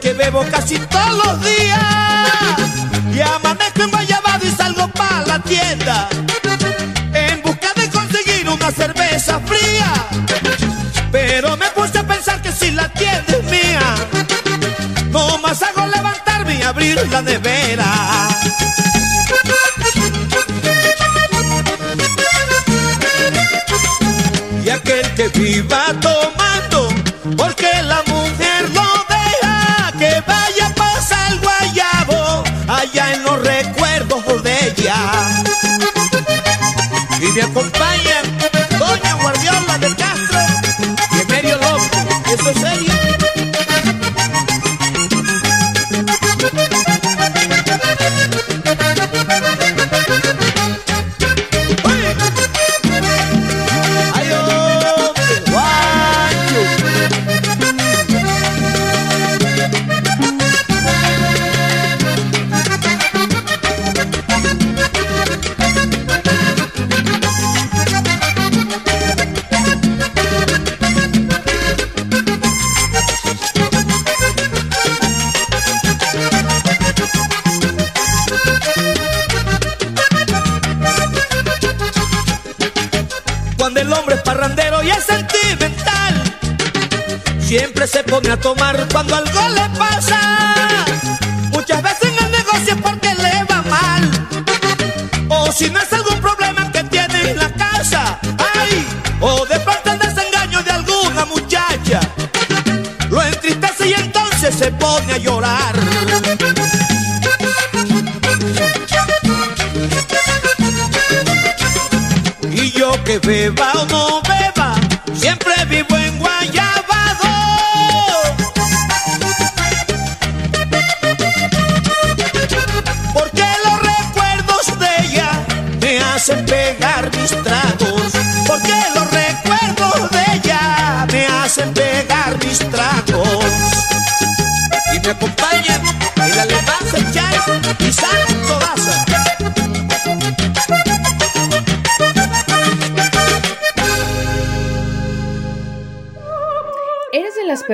Que bebo casi todos los días. Y amanezco en Guayabado y salgo pa' la tienda En busca de conseguir una cerveza fría Pero me puse a pensar que si la tienda es mía No más hago levantarme y abrir la nevera Y aquel que viva tomando me acompaña pone a tomar cuando algo le pasa.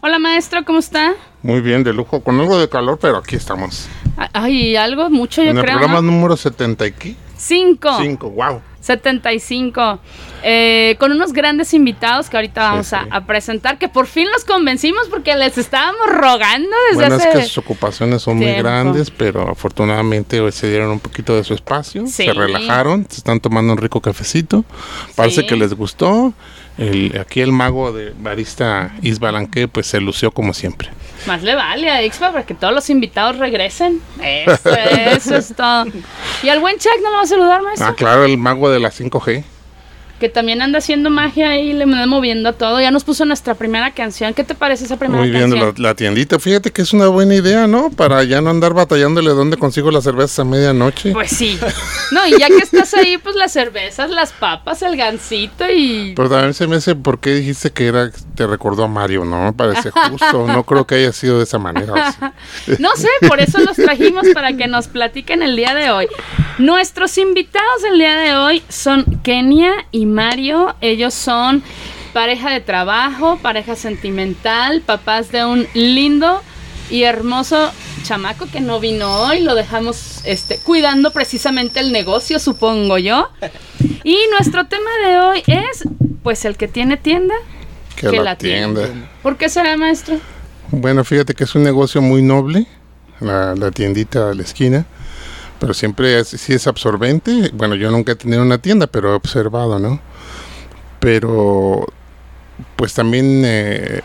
Hola maestro, ¿cómo está? Muy bien, de lujo, con algo de calor, pero aquí estamos. Ay, algo mucho yo en el creo. programa ¿no? número 70 y qué? Cinco. 5, wow. 75. Eh, con unos grandes invitados que ahorita vamos Sí, a- sí. A, presentar, que por fin los convencimos porque les estábamos rogando desde Bueno, es hace... que sus ocupaciones son muy tiempo. grandes, pero afortunadamente hoy se dieron un poquito de su espacio, Sí. se relajaron, se están tomando un rico cafecito, parece que les gustó. El, aquí el mago de barista Isbalanque pues se lució como siempre. Más le vale a Ixpa para que todos los invitados regresen. Eso, eso es todo. Y al buen Chuck no lo va a saludar, maestro. Ah, claro, el mago de la 5G. Que también anda haciendo magia y le anda moviendo todo. Ya nos puso nuestra primera canción. ¿Qué te parece esa primera Muy bien, canción? la, la tiendita. Fíjate que es una buena idea, ¿no? Para ya no andar batallándole dónde consigo las cervezas a medianoche. Pues sí. No, y ya que estás ahí, pues las cervezas, las papas, el gansito y... Pero también se me hace, ¿por qué dijiste que era, te recordó a Mario? No me parece justo. No creo que haya sido de esa manera. o. No sé, por eso los trajimos para que nos platiquen el día de hoy. Nuestros invitados el día de hoy son Kenia y Mario. Ellos son pareja de trabajo, pareja sentimental, papás de un lindo y hermoso chamaco que no vino hoy. Lo dejamos este, cuidando precisamente el negocio, supongo yo. Y nuestro tema de hoy es, pues, el que tiene tienda. Que, la, tienda. ¿Por qué será, maestro? Bueno, fíjate que es un negocio muy noble, la, la tiendita a la esquina, pero siempre es, sí es absorbente. Bueno, yo nunca he tenido una tienda, pero he observado, ¿no? Pero, pues también eh,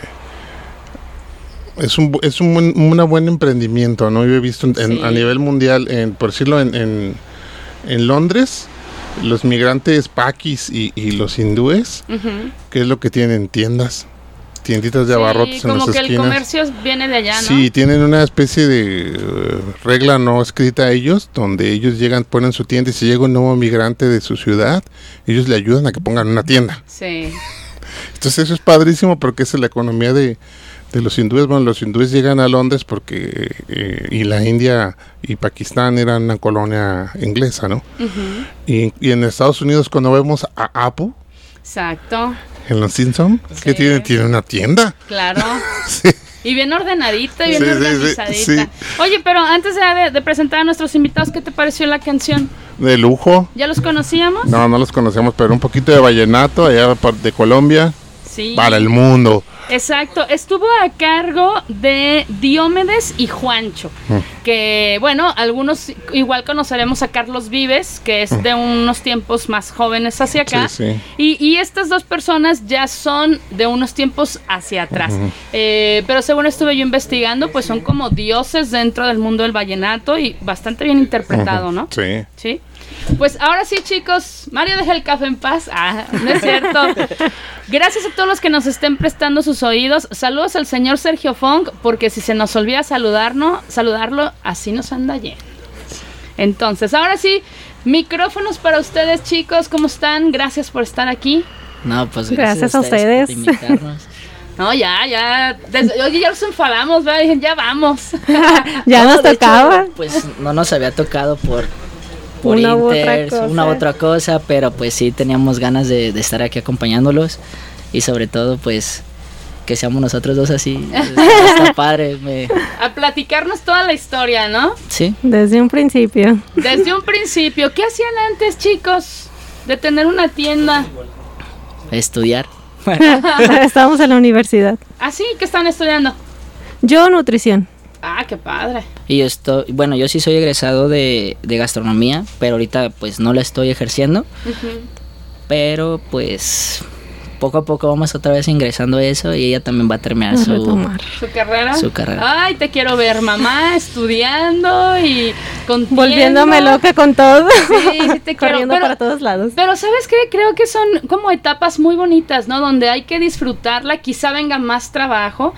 es un, es un buen, una buen emprendimiento, ¿no? Yo he visto en- Sí. a nivel mundial, en, por decirlo, en, en, en Londres, los migrantes paquis y, y los hindúes, Ujú. ¿qué es lo que tienen? Tiendas, tienditas de Sí, abarrotes en como las que el esquinas. comercio viene de allá, ¿no? Sí, tienen una especie de eh, regla no escrita a ellos, donde ellos llegan, ponen su tienda y si llega un nuevo migrante de su ciudad, ellos le ayudan a que pongan una tienda. Sí. Entonces eso es padrísimo porque es la economía de, de los hindúes. Bueno, los hindúes llegan a Londres porque eh, y la India y Pakistán eran una colonia inglesa, ¿no? Y, y en Estados Unidos cuando vemos a Apu Exacto, en los Simpsons, que Sí. tiene? Tiene una tienda. claro. Sí. Y bien ordenadita y bien Sí, organizadita. sí. Oye, pero antes de, de presentar a nuestros invitados, ¿qué te pareció la canción? De lujo. ¿Ya los conocíamos? No, no los conocemos, pero un poquito de vallenato allá de Colombia Sí. para el mundo. Exacto, estuvo a cargo de Diomedes y Juancho, Mm. que bueno, algunos igual conoceremos a Carlos Vives, que es de unos tiempos más jóvenes hacia acá. Sí, sí. Y, y estas dos personas ya son de unos tiempos hacia atrás, Eh, pero según estuve yo investigando, pues son como dioses dentro del mundo del vallenato y bastante bien interpretado, ¿no? Sí. Sí. Pues ahora sí, chicos, Mario deja el café en paz. Ah, no es cierto. Gracias a todos los que nos estén prestando sus oídos. Saludos al señor Sergio Fong, porque si se nos olvida saludarnos, saludarlo, así nos anda yendo. Entonces, ahora sí, micrófonos para ustedes, chicos. ¿Cómo están? Gracias por estar aquí. No, pues Gracias a por ustedes. invitarnos. No, ya, ya. Desde, oye, ya nos enfadamos, ¿verdad? Dije, ya vamos. Ya No, nos hecho, tocaba. pues no nos había tocado por, por Una u otra Inter, cosa. una u otra cosa, pero pues sí teníamos ganas de, de estar aquí acompañándolos y sobre todo pues que seamos nosotros dos así. Está, está padre. me- A platicarnos toda la historia, ¿no? sí, Desde un principio. Desde un principio. ¿Qué hacían antes, chicos? De tener una tienda. estudiar. Estábamos en la universidad. ¿Ah, sí? ¿Qué están estudiando? Yo nutrición. Ah, qué padre. Y yo estoy, bueno, yo sí soy egresado de, de gastronomía, pero ahorita pues no la estoy ejerciendo, pero pues poco a poco vamos otra vez ingresando a eso y ella también va a terminar su. ¿Su carrera? Su carrera. Ay, te quiero ver, mamá, estudiando y con Volviéndome loca con todo. Sí, sí te quiero. Corriendo Pero, para todos lados. pero ¿sabes qué? Creo que son como etapas muy bonitas, ¿no? Donde hay que disfrutarla, quizá venga más trabajo.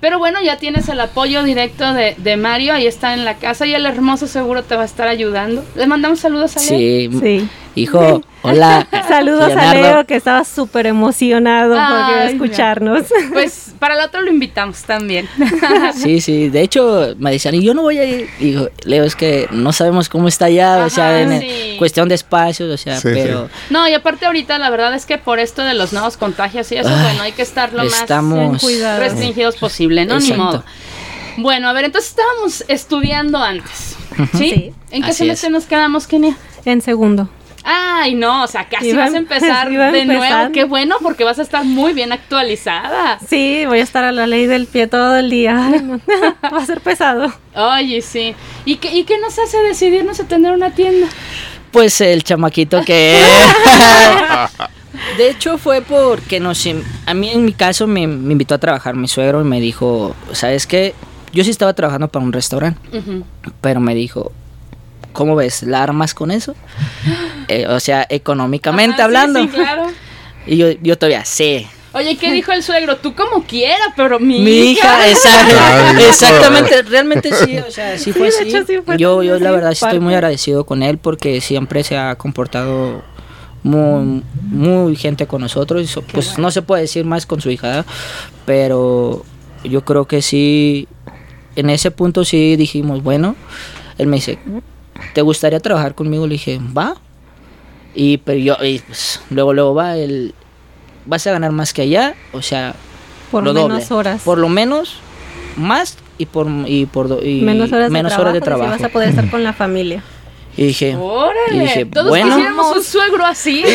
Pero bueno, ya tienes el apoyo directo de, de Mario, ahí está en la casa y el hermoso seguro te va a estar ayudando. Le mandamos saludos a Leo. Sí, Sí. hijo, hola. Saludos a Leonardo. Leo que estaba súper emocionado porque Ay, escucharnos. Pues para el otro lo invitamos también. Sí, sí, de hecho me decían, y yo no voy a ir. Digo, Leo, es que no sabemos cómo está allá, o sea, Ajá, en sí. cuestión de espacios, o sea, Sí, pero No, y aparte ahorita la verdad es que por esto de los nuevos contagios y eso, Ay, bueno, hay que estar lo más estamos... Ten cuidado. restringidos posible, ¿no? Ni modo. Bueno, a ver, entonces estábamos estudiando antes. ¿Sí? Sí. ¿En qué Así semestre es. nos quedamos, Kenia? En segundo. Ay, no, o sea, casi Iba vas a em- empezar de nuevo. Qué bueno, porque vas a estar muy bien actualizada. Sí, voy a estar a la ley del pie todo el día. Va a ser pesado. Oye, sí. ¿Y qué, ¿Y qué nos hace decidirnos a tener una tienda? Pues el chamaquito que... de hecho fue porque nos... A mí en mi caso me, me invitó a trabajar mi suegro y me dijo, ¿sabes qué? Yo sí estaba trabajando para un restaurante, pero me dijo, ¿cómo ves? ¿La armas con eso? Eh, o sea, económicamente Ajá, sí, hablando. Sí, claro. Y yo, yo todavía sé. Oye, ¿qué dijo el suegro? Tú como quieras, pero mi, Mi hija, exacto, Ay, exactamente, realmente sí, o sea, sí Sí, fue así. hecho, sí fue yo, yo la verdad sí estoy muy agradecido con él porque siempre se ha comportado muy, muy gente con nosotros. pues no se puede decir más con su hija, pero yo creo que sí, en ese punto sí dijimos, bueno, él me dice, ¿te gustaría trabajar conmigo? Le dije, va. Y pero yo, y, pues, luego, luego va, el, vas a ganar más que allá, o sea, Por lo menos doble. horas. Por lo menos más y por y por do- y menos horas menos de horas trabajo. de y sí trabajo. vas a poder estar con la familia. Y dije, y Órale, dije, todos bueno, quisiéramos un suegro así.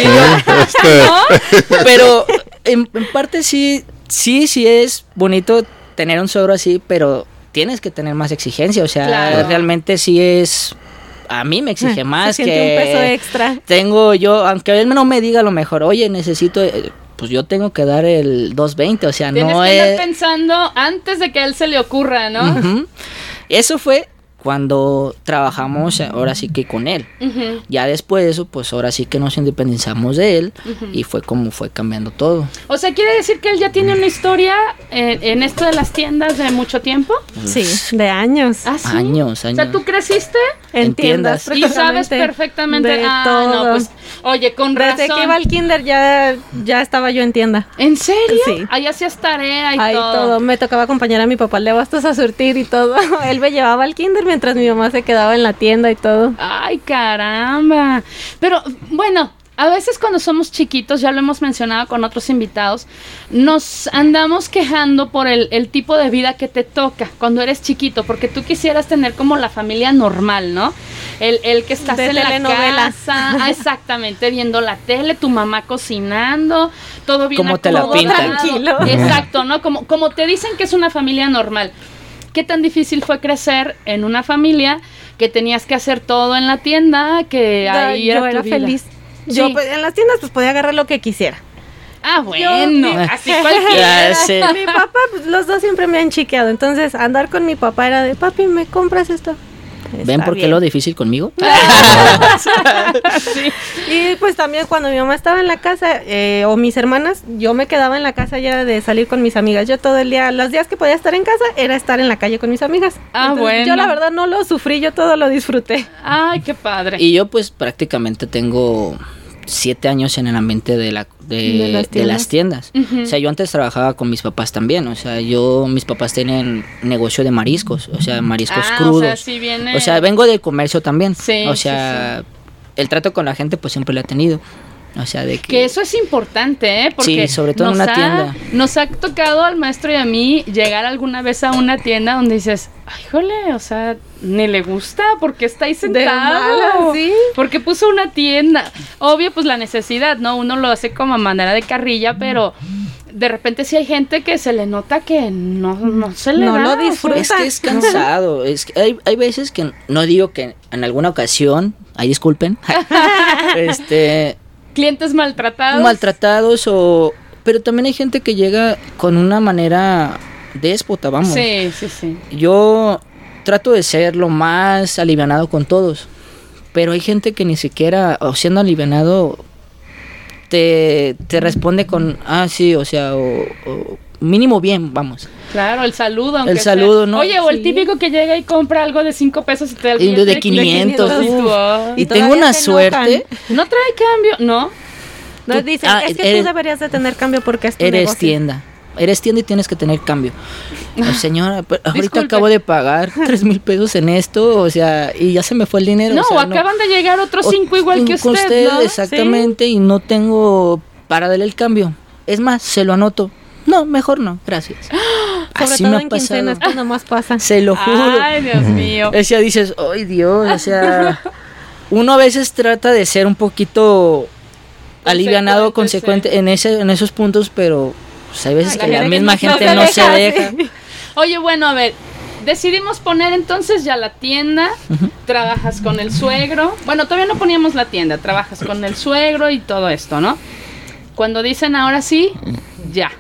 Este, pero en, en parte sí, sí, sí es bonito tener un suegro así, pero tienes que tener más exigencia, o sea, Claro. realmente sí es a mí me exige más Se que un peso extra. tengo yo, aunque él no me diga a lo mejor, oye, necesito eh, pues yo tengo que dar el 220, o sea, Tienes no que es estar pensando antes de que a él se le ocurra, ¿no? Eso fue cuando trabajamos ahora sí que con él. Ujú. Ya después de eso, pues ahora sí que nos independizamos de él y fue como fue cambiando todo. O sea, quiere decir que él ya tiene una historia en, en esto de las tiendas de mucho tiempo. Sí, de años. ¿Ah, sí? Años, O años. sea, tú creciste en, en tiendas. y sabes perfectamente. de ah, todo. no, pues, oye, con Desde razón. que iba al kinder ya, ya estaba yo en tienda. ¿En serio? Sí. Ahí hacías tarea y Ahí todo. todo. Me tocaba acompañar a mi papá le bastos a surtir y todo. Él me llevaba al kinder mientras mi mamá se quedaba en la tienda y todo. Ay, caramba. Pero bueno, a veces cuando somos chiquitos, ya lo hemos mencionado con otros invitados, nos andamos quejando por el, el tipo de vida que te toca cuando eres chiquito, porque tú quisieras tener como la familia normal, ¿no? El, el que estás De en la casa, ah, exactamente, viendo la tele, tu mamá cocinando, todo bien Como te la acomodado. pintan. Tranquilo. Exacto, ¿no? Como, como te dicen que es una familia normal. ¿Qué tan difícil fue crecer en una familia que tenías que hacer todo en la tienda, que ahí yo era, tu era vida? feliz. Yo Sí. pues, en las tiendas pues podía agarrar lo que quisiera. Ah, bueno, Yo- así cualquiera. Mi papá, pues los dos siempre me han chiqueado. Entonces andar con mi papá era de, papi, ¿me compras esto? ¿Ven por qué bien. lo difícil conmigo? Sí. Y pues también cuando mi mamá estaba en la casa eh, o mis hermanas, yo me quedaba en la casa ya de salir con mis amigas. Yo todo el día, los días que podía estar en casa era estar en la calle con mis amigas. Ah, bueno. Yo la verdad no lo sufrí, yo todo lo disfruté. Ay, qué padre. Y yo pues prácticamente tengo siete años en el ambiente de, la, de, De las de las tiendas. O sea, yo antes trabajaba con mis papás también. O sea, yo, mis papás tienen negocio de mariscos. O sea, mariscos Ah, crudos. o sea, sí viene- O sea, vengo del comercio también. Sí, o sí, sea, el trato con la gente pues siempre lo he tenido. O sea, de que... Que eso es importante, ¿eh? Porque Sí, sobre todo en una ha- tienda. Nos ha tocado al maestro y a mí llegar alguna vez a una tienda donde dices, ay, jole, o sea, ni le gusta porque está ahí sentado. sí. Porque puso una tienda. Obvio, pues la necesidad, ¿no? Uno lo hace como a manera de carrilla, pero de repente sí hay gente que se le nota que no, no se le No da, lo disfruta. Es que es cansado. es que hay, hay veces que no digo que en alguna ocasión, ahí disculpen, este, clientes maltratados. maltratados o... Pero también hay gente que llega con una manera déspota, vamos. Sí, sí, sí. Yo trato de ser lo más alivianado con todos. Pero hay gente que ni siquiera, o siendo alivianado, te, te responde con, ah, sí, o sea, o, o mínimo bien, vamos. Claro, el saludo. aunque El sea. saludo, ¿no? Oye, o el Sí. típico que llega y compra algo de 5 pesos y te da el Y billete de 500, y tú, uf. ay. Y Y tengo una suerte. No trae cambio, ¿no? Nos dicen, ah, es que eres- tú deberías de tener cambio porque es tu Eres negocio". tienda. Eres tienda y tienes que tener cambio. Oh, señora, pero ahorita Disculpe. acabo de pagar tres mil pesos en esto, o sea, y ya se me fue el dinero. No, o sea, acaban de llegar otros cinco igual que usted, ¿no? exactamente, y no tengo para darle el cambio. Es más, se lo anoto. No, mejor no, gracias. Sobre Así todo me en quincenas, que nomás pasa. Se lo juro. Ay, Dios mío. O sea, dices, ay Dios, o sea, uno a veces trata de ser un poquito alivianado, Consecuente, consecuente en ese, en esos puntos, pero pues, hay veces Ay, que la misma gente se no se deja, deja. sí. Oye, bueno, a ver, decidimos poner entonces ya la tienda, trabajas con el suegro. Bueno, todavía no poníamos la tienda, trabajas con el suegro y todo esto, ¿no? Cuando dicen ahora sí, ya.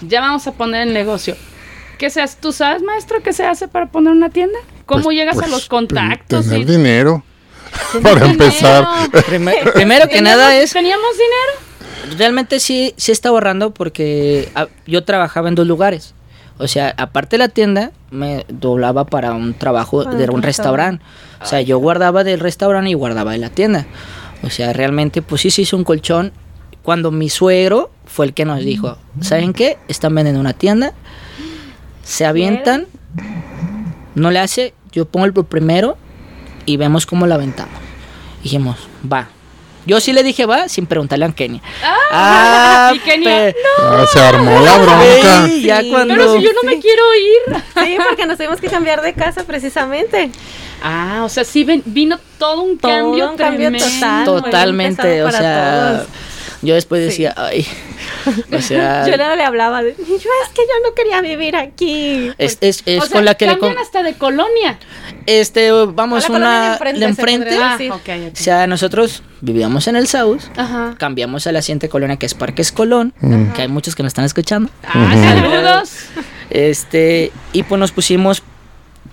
Ya vamos a poner el negocio. ¿Qué se hace? ¿Tú sabes, maestro, qué se hace para poner una tienda? ¿Cómo Pues- llegas a pues, los contactos? Tener y- dinero. Para dinero. empezar. Primer- primero que ¿Teníamos- nada es, ¿Teníamos dinero? Realmente sí, sí estaba ahorrando porque ah, yo trabajaba en dos lugares. O sea, aparte de la tienda, me doblaba para un trabajo de un un restaurante. O sea, yo guardaba del restaurante y guardaba de la tienda. O sea, realmente, pues sí se hizo un colchón. Cuando mi suegro fue el que nos dijo, ¿saben qué? Están vendiendo una tienda, se avientan, no le hace, yo pongo el primero y vemos cómo la aventamos. Dijimos, va. Yo sí le dije va sin preguntarle a Kenia. Ah, y Kenia, pe- Ah, se armó la bronca. Ya cuando Pero si yo no me Sí. quiero ir. Sí, porque nos tuvimos que cambiar de casa precisamente. Ah, o sea, sí ven- vino todo un Todo cambio un cambio tremendo. total. totalmente, o sea, todos. Yo después decía, ay, o sea, Yo no le hablaba de, yo es que yo no quería vivir aquí. es, es, es O sea, con la que le cambian con- hasta de colonia. este vamos A la colonia de una enfrente, de enfrente, Ah, o sea, nosotros vivíamos en el South, Ajá. cambiamos a la siguiente colonia que es Parques Colón, que hay muchos que nos están escuchando. Ah, saludos. Este, y pues nos pusimos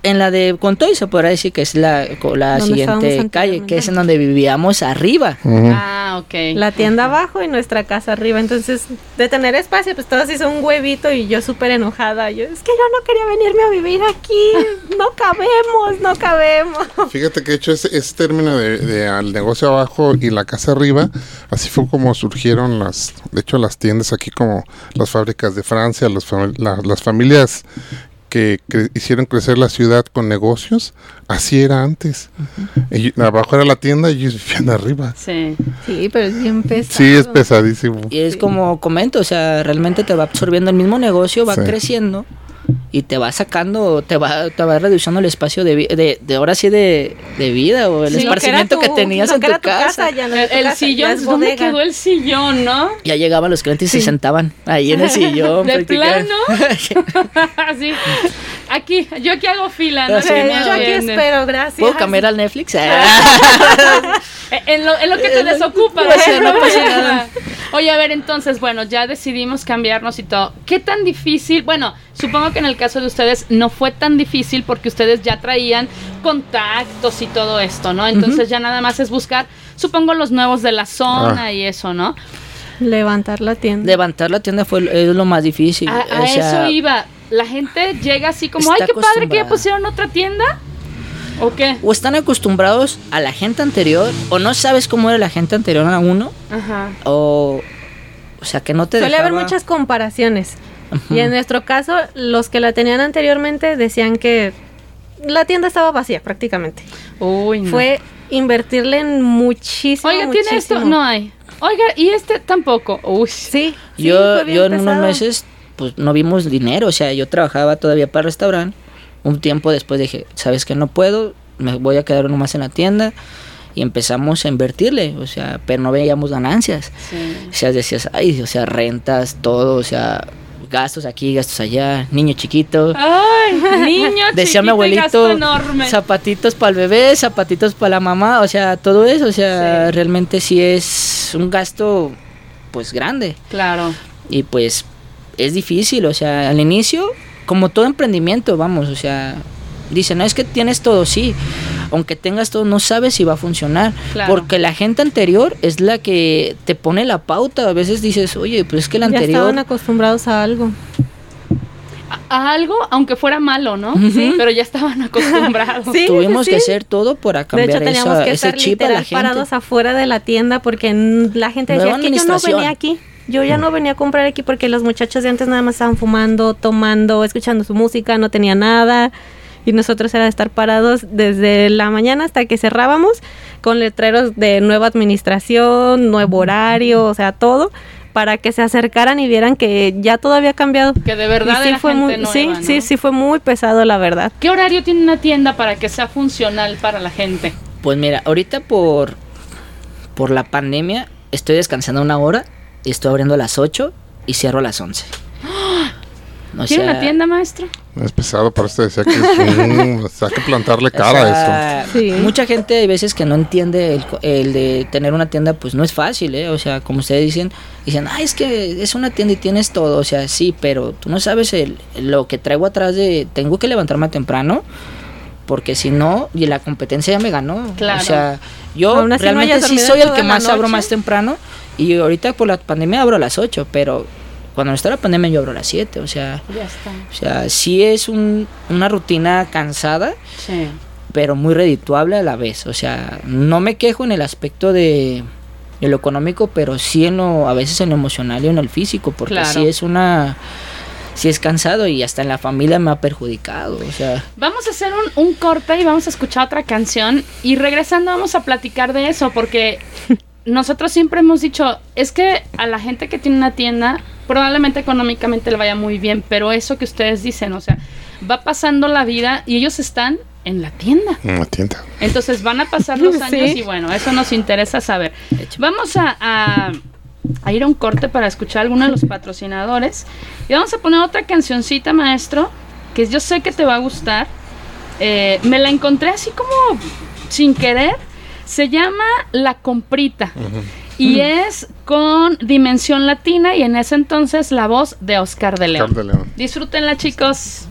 en la de Contoy, se podrá decir que es la, co- la siguiente calle, que es en donde vivíamos arriba. Ah, ok. La tienda abajo y nuestra casa arriba. Entonces, de tener espacio, pues todos hizo un huevito y yo súper enojada. Yo, es que yo no quería venirme a vivir aquí. No cabemos, no cabemos. Fíjate que de hecho ese, ese término de, de al negocio abajo y la casa arriba, así fue como surgieron las, de hecho las tiendas aquí como las fábricas de Francia, los fami- la- las familias que cre- hicieron crecer la ciudad con negocios, así era antes. Y abajo era la tienda y ellos vivían arriba. Sí. Sí, pero es bien pesado. Sí, es pesadísimo. Y es como comento, o sea, realmente te va absorbiendo el mismo negocio, va Sí. creciendo y te va sacando, te va, te va reduciendo el espacio de, de, de ahora sí de, de vida o el Sí, que esparcimiento que, tenías en que tu casa. ya no es tu El, casa, ya sillón, es ¿dónde bodega. quedó el sillón, no? Ya llegaban los clientes y se sentaban ahí en el sillón. ¿De practicando. Así. Aquí, yo aquí hago fila, ¿no? Sí, yo aquí espero, gracias. ¿Puedo cambiar al Netflix? Ah. Eh, En lo, en lo que te desocupa. No pasa- no pasa nada. Oye, a ver, entonces, bueno, ya decidimos cambiarnos y todo. ¿Qué tan difícil? Bueno, supongo que en el caso de ustedes no fue tan difícil porque ustedes ya traían contactos y todo esto, ¿no? Entonces ya nada más es buscar, supongo, los nuevos de la zona Ah. y eso, ¿no? Levantar la tienda. Levantar la tienda fue es lo más difícil. A, a o sea, eso iba. La gente llega así como, Está ay, qué padre que ya pusieron otra tienda. ¿O qué? o están acostumbrados a la gente anterior o no sabes cómo era la gente anterior a uno Ajá. o o sea que no te Suele haber muchas comparaciones. Y en nuestro caso, los que la tenían anteriormente decían que la tienda estaba vacía prácticamente. Uy, no. Fue invertirle en muchísimo. Oiga, ¿tiene esto? No hay. Oiga, y este tampoco. Uy. Sí. sí, yo, fue bien yo en unos meses pues no vimos dinero, o sea, yo trabajaba todavía para el restaurante. Un tiempo después dije, ¿sabes que No puedo, me voy a quedar nomás en la tienda. Y empezamos a invertirle, o sea, pero no veíamos ganancias. Sí. O sea, decías, ay, o sea, rentas, todo, o sea, gastos aquí, gastos allá, niño chiquito. Ay, niño Decía mi chiquito gasto abuelito, enorme. zapatitos para el bebé, zapatitos para la mamá, o sea, todo eso, o sea, Sí. realmente sí es un gasto, pues, grande. Claro. Y pues es difícil, o sea, al inicio, como todo emprendimiento, vamos, o sea, dicen, no es que tienes todo, sí, aunque tengas todo, no sabes si va a funcionar, Claro. porque la gente anterior es la que te pone la pauta, a veces dices, oye, pues es que la Ya anterior... estaban acostumbrados a algo. A, a algo, aunque fuera malo, ¿no? Pero ya estaban acostumbrados. Sí, Tuvimos sí, que hacer todo para De cambiar hecho, teníamos esa- que ese estar chip a la literal gente. parados afuera de la tienda porque la gente decía, Nueva es que yo no venía aquí. Yo ya no venía a comprar aquí porque los muchachos de antes nada más estaban fumando, tomando, escuchando su música, no tenía nada. Y nosotros era estar parados desde la mañana hasta que cerrábamos con letreros de nueva administración, nuevo horario, o sea, todo para que se acercaran y vieran que ya todo había cambiado. Que de verdad sí era fue gente muy, nueva, sí, ¿no? sí, sí fue muy pesado la verdad. ¿Qué horario tiene una tienda para que sea funcional para la gente? Pues mira, ahorita por, por la pandemia estoy descansando una hora estoy abriendo a las 8 y cierro a las 11. O ¿Tiene sea, una tienda, maestro? Es pesado, por eso decía que es un- o sea, hay que plantarle o cara a esto. Sí. Mucha gente hay veces que no entiende el, co- el de tener una tienda, pues no es fácil, ¿eh? O sea, como ustedes dicen, dicen, ay, es que es una tienda y tienes todo, o sea, sí, pero tú no sabes el, lo que traigo atrás de, tengo que levantarme temprano, porque si no, y la competencia ya me ganó. Claro. O sea, yo no realmente sí soy el que más abro más temprano, y ahorita por la pandemia abro a las 8, pero cuando no está la pandemia yo abro a las 7, o sea... Ya está. O sea, sí es un- una rutina cansada, Sí. pero muy redituable a la vez. O sea, no me quejo en el aspecto de, de lo económico, pero sí en lo, a veces en lo emocional y en el físico, porque Claro. sí es una, sí es cansado y hasta en la familia me ha perjudicado. O sea, Vamos a hacer un, un corte y vamos a escuchar otra canción y regresando vamos a platicar de eso porque nosotros siempre hemos dicho, es que a la gente que tiene una tienda probablemente económicamente le vaya muy bien, pero eso que ustedes dicen, o sea, va pasando la vida y ellos están en la tienda. Una tienda. Entonces van a pasar los Sí. años y bueno, eso nos interesa saber. Vamos a, a- a ir a un corte para escuchar a alguno de los patrocinadores y vamos a poner otra cancioncita, maestro, que yo sé que te va a gustar. Eh, me la encontré así como sin querer. Se llama La Comprita. Y es con dimensión latina y en ese entonces la voz de Oscar de León. Oscar de León. Disfrútenla, chicos.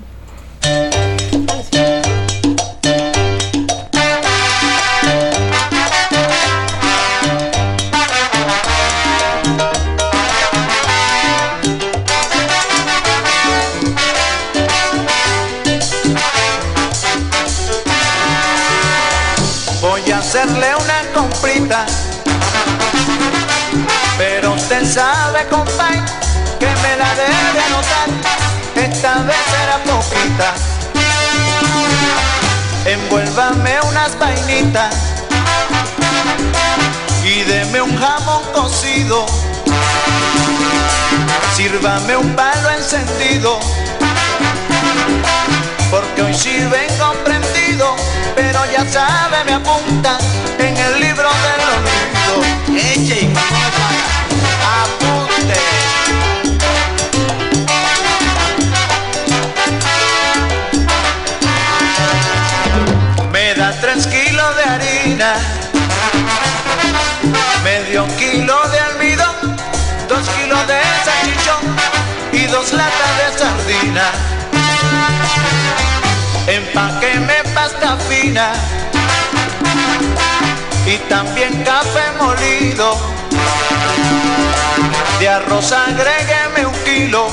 Hacerle una comprita. Pero usted sabe, compay, que me la debe anotar. Esta vez será poquita. Envuélvame unas vainitas y deme un jamón cocido. Sírvame un palo encendido porque hoy sí vengo prendido, pero ya sabe, me apunta en el libro del olvido. Eche, apunte. Me da tres kilos de harina, medio kilo de almidón, dos kilos de salchichón y dos latas de sardina. Empaqueme pasta fina y también café molido. De arroz agrégueme un kilo,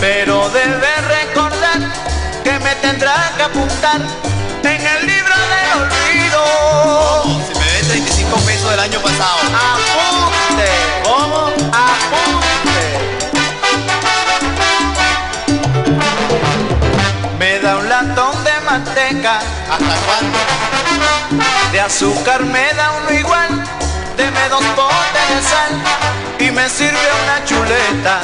pero debe recordar que me tendrá que apuntar en el libro del olvido. Si me deben 35 pesos del año pasado. ¿Hasta cuándo? de azúcar me da uno igual, deme dos botes de sal y me sirve una chuleta,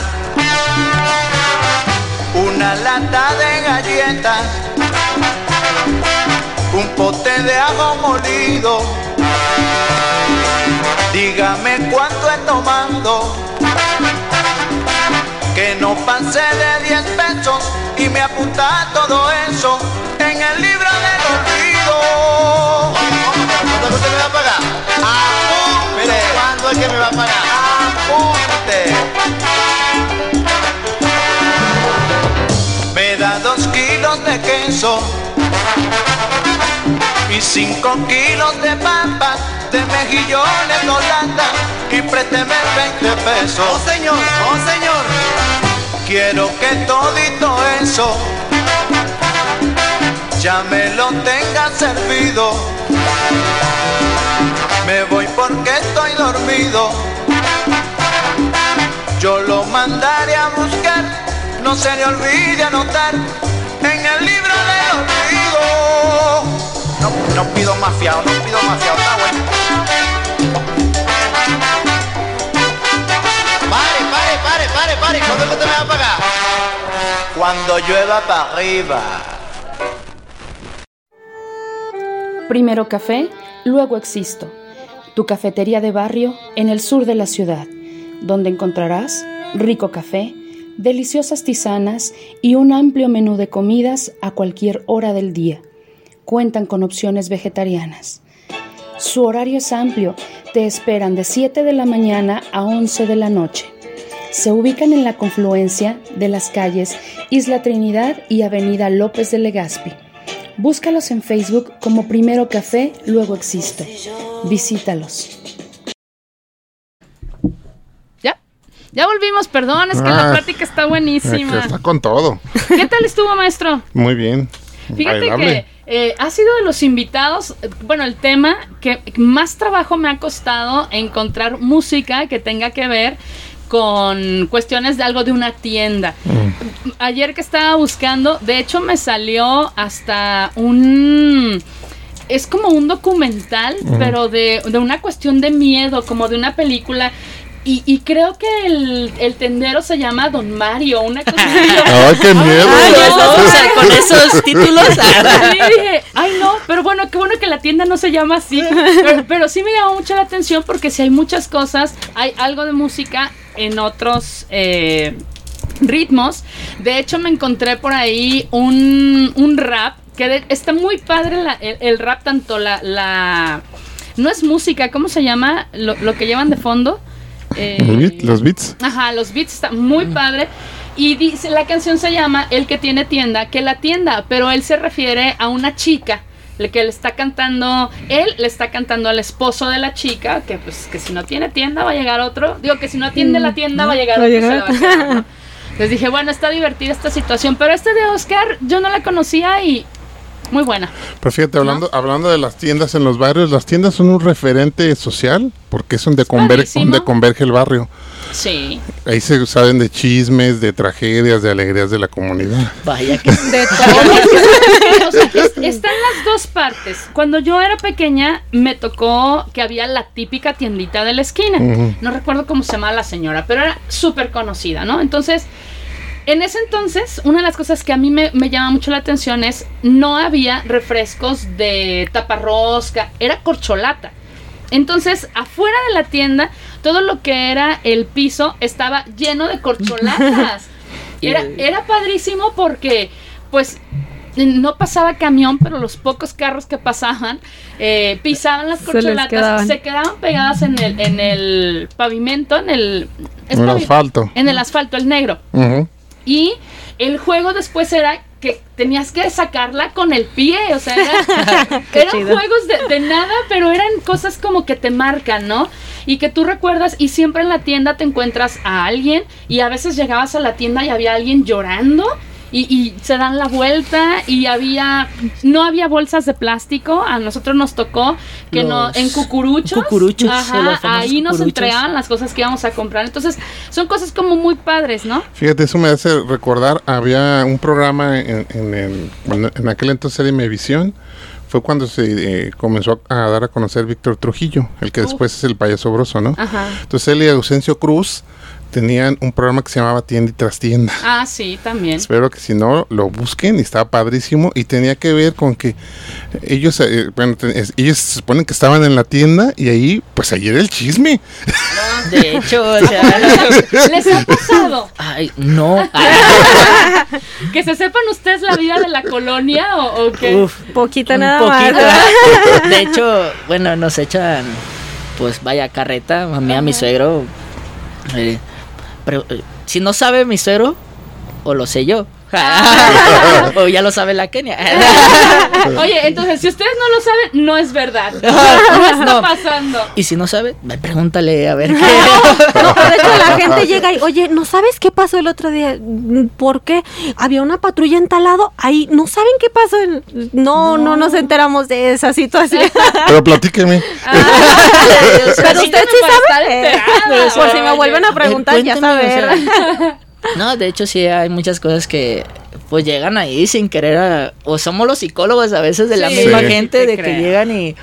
una lata de galletas, un pote de ajo molido. Dígame cuánto he tomado, que no pase de 10 pesos y me apunta todo eso en el libro del olvido. ¿Cuándo es que usted me va a pagar? Apunte, ¿cuándo es que me va a pagar? apunte. Me da dos kilos de queso y cinco kilos de papas, de mejillones de Holanda y présteme 20 pesos. ¡Oh, señor! ¡Oh, señor! Quiero que todito eso ya me lo tenga servido. Me voy porque estoy dormido. Yo lo mandaré a buscar, no se le olvide anotar en el libro del olvido. No, no pido más no pido más está bueno. Cuando llueva para arriba. Primero café, luego existo. Tu cafetería de barrio en el sur de la ciudad, donde encontrarás rico café, deliciosas tisanas y un amplio menú de comidas a cualquier hora del día. Cuentan con opciones vegetarianas. Su horario es amplio, te esperan de 7 de la mañana a 11 de la noche. Se ubican en la confluencia de las calles Isla Trinidad y Avenida López de Legazpi. Búscalos en Facebook como Primero Café, luego Existo. Visítalos. Ya, ya volvimos, perdón, es que Ah, la plática está buenísima. está con todo. ¿Qué tal estuvo, maestro? Muy bien. Fíjate Bailable. que eh, ha sido de los invitados, bueno, el tema que más trabajo me ha costado encontrar música que tenga que ver con cuestiones de algo de una tienda. Ayer que estaba buscando, de hecho me salió hasta un... Es como un documental, pero de, de una cuestión de miedo, como de una película. Y, y creo que el, el tendero se llama Don Mario, una cosa así. Ay, qué miedo. Ay, no. O sea, con esos títulos. Sí, dije, ay no, pero bueno, qué bueno que la tienda no se llama así. Pero, pero sí me llamó mucho la atención porque si hay muchas cosas, hay algo de música en otros eh, ritmos. De hecho, me encontré por ahí un, un rap que de- está muy padre la- el, el rap, tanto la, la... No es música, ¿cómo se llama? Lo, lo que llevan de fondo. Eh, Los beat- Los beats. Ajá, los beats está muy padre. Y dice, la canción se llama El que tiene tienda, que la tienda, pero él se refiere a una chica. Que le está cantando, él le está cantando al esposo de la chica, que pues que si no tiene tienda va a llegar otro. Digo que si no atiende la tienda va a llegar Va otro. se llegar la va a quedar, ¿no? Les dije, bueno, está divertida esta situación, pero este de Oscar yo no la conocía y muy buena. Pero fíjate, hablando, hablando de las tiendas en los barrios, las tiendas son un referente social porque es donde, conver- padrísimo. donde converge el barrio. Sí. Ahí se saben de chismes, de tragedias, de alegrías de la comunidad. Vaya que De todo. O sea, es- están las dos partes. Cuando yo era pequeña, me tocó que había la típica tiendita de la esquina. No recuerdo cómo se llamaba la señora, pero era súper conocida, ¿no? Entonces, en ese entonces, una de las cosas que a mí me, me llama mucho la atención es no había refrescos de taparrosca, era corcholata. Entonces, afuera de la tienda, todo lo que era el piso estaba lleno de corcholatas. Era, era padrísimo porque, pues, no pasaba camión, pero los pocos carros que pasaban eh, pisaban las Se corcholatas, quedaban. se quedaban pegadas en el, en el pavimento, en el, Un pavi- asfalto. en el asfalto, el negro. Y el juego después era que tenías que sacarla con el pie, o sea, era- eran chido. juegos de, de nada, pero eran cosas como que te marcan, ¿no? Y que tú recuerdas y siempre en la tienda te encuentras a alguien y a veces llegabas a la tienda y había alguien llorando. Y, y se dan la vuelta y había no había bolsas de plástico a nosotros nos tocó que no Los en cucuruchos cucuruchos, ajá, ahí nos cucuruchos. entregaban las cosas que íbamos a comprar entonces son cosas como muy padres no Fíjate, eso me hace recordar, había un programa en, en, el- bueno, en aquel entonces era Imevisión, fue cuando se eh, comenzó a dar a conocer Víctor Trujillo, el que después es el payaso broso, ¿no? ajá Entonces él y Ausencio Cruz tenían un programa que se llamaba Tienda y tras Tienda. Ah, sí, también. Espero que si no lo busquen y estaba padrísimo y tenía que ver con que ellos, eh, bueno, ellos se suponen que estaban en la tienda y ahí, pues ahí era el chisme. De hecho, o sea. ¿Les ha pasado Ay, no. que se sepan ustedes la vida de la colonia o, o qué? Uf, Poquito un nada poquito. más. De hecho, bueno, nos echan, pues vaya carreta, a mí, a mi suegro. eh, si no sabe mi suegro, o lo sé yo. o ya lo sabe la Kenia. Oye, entonces, si ustedes no lo saben, no es verdad. No está No. pasando. y si no sabe, pregúntale a ver qué. No, pero de hecho la gente llega y, oye, ¿no sabes qué pasó el otro día? ¿Por qué? Había una patrulla en tal lado, ahí, ¿no saben qué pasó? No, no, nos enteramos de esa situación. Pero platíqueme. Pero usted sí sabe. Por si me vuelven a preguntar, ya sea, no, de hecho sí hay muchas cosas que pues llegan ahí sin querer a- o somos los psicólogos a veces de la misma Sí. gente te de que llegan y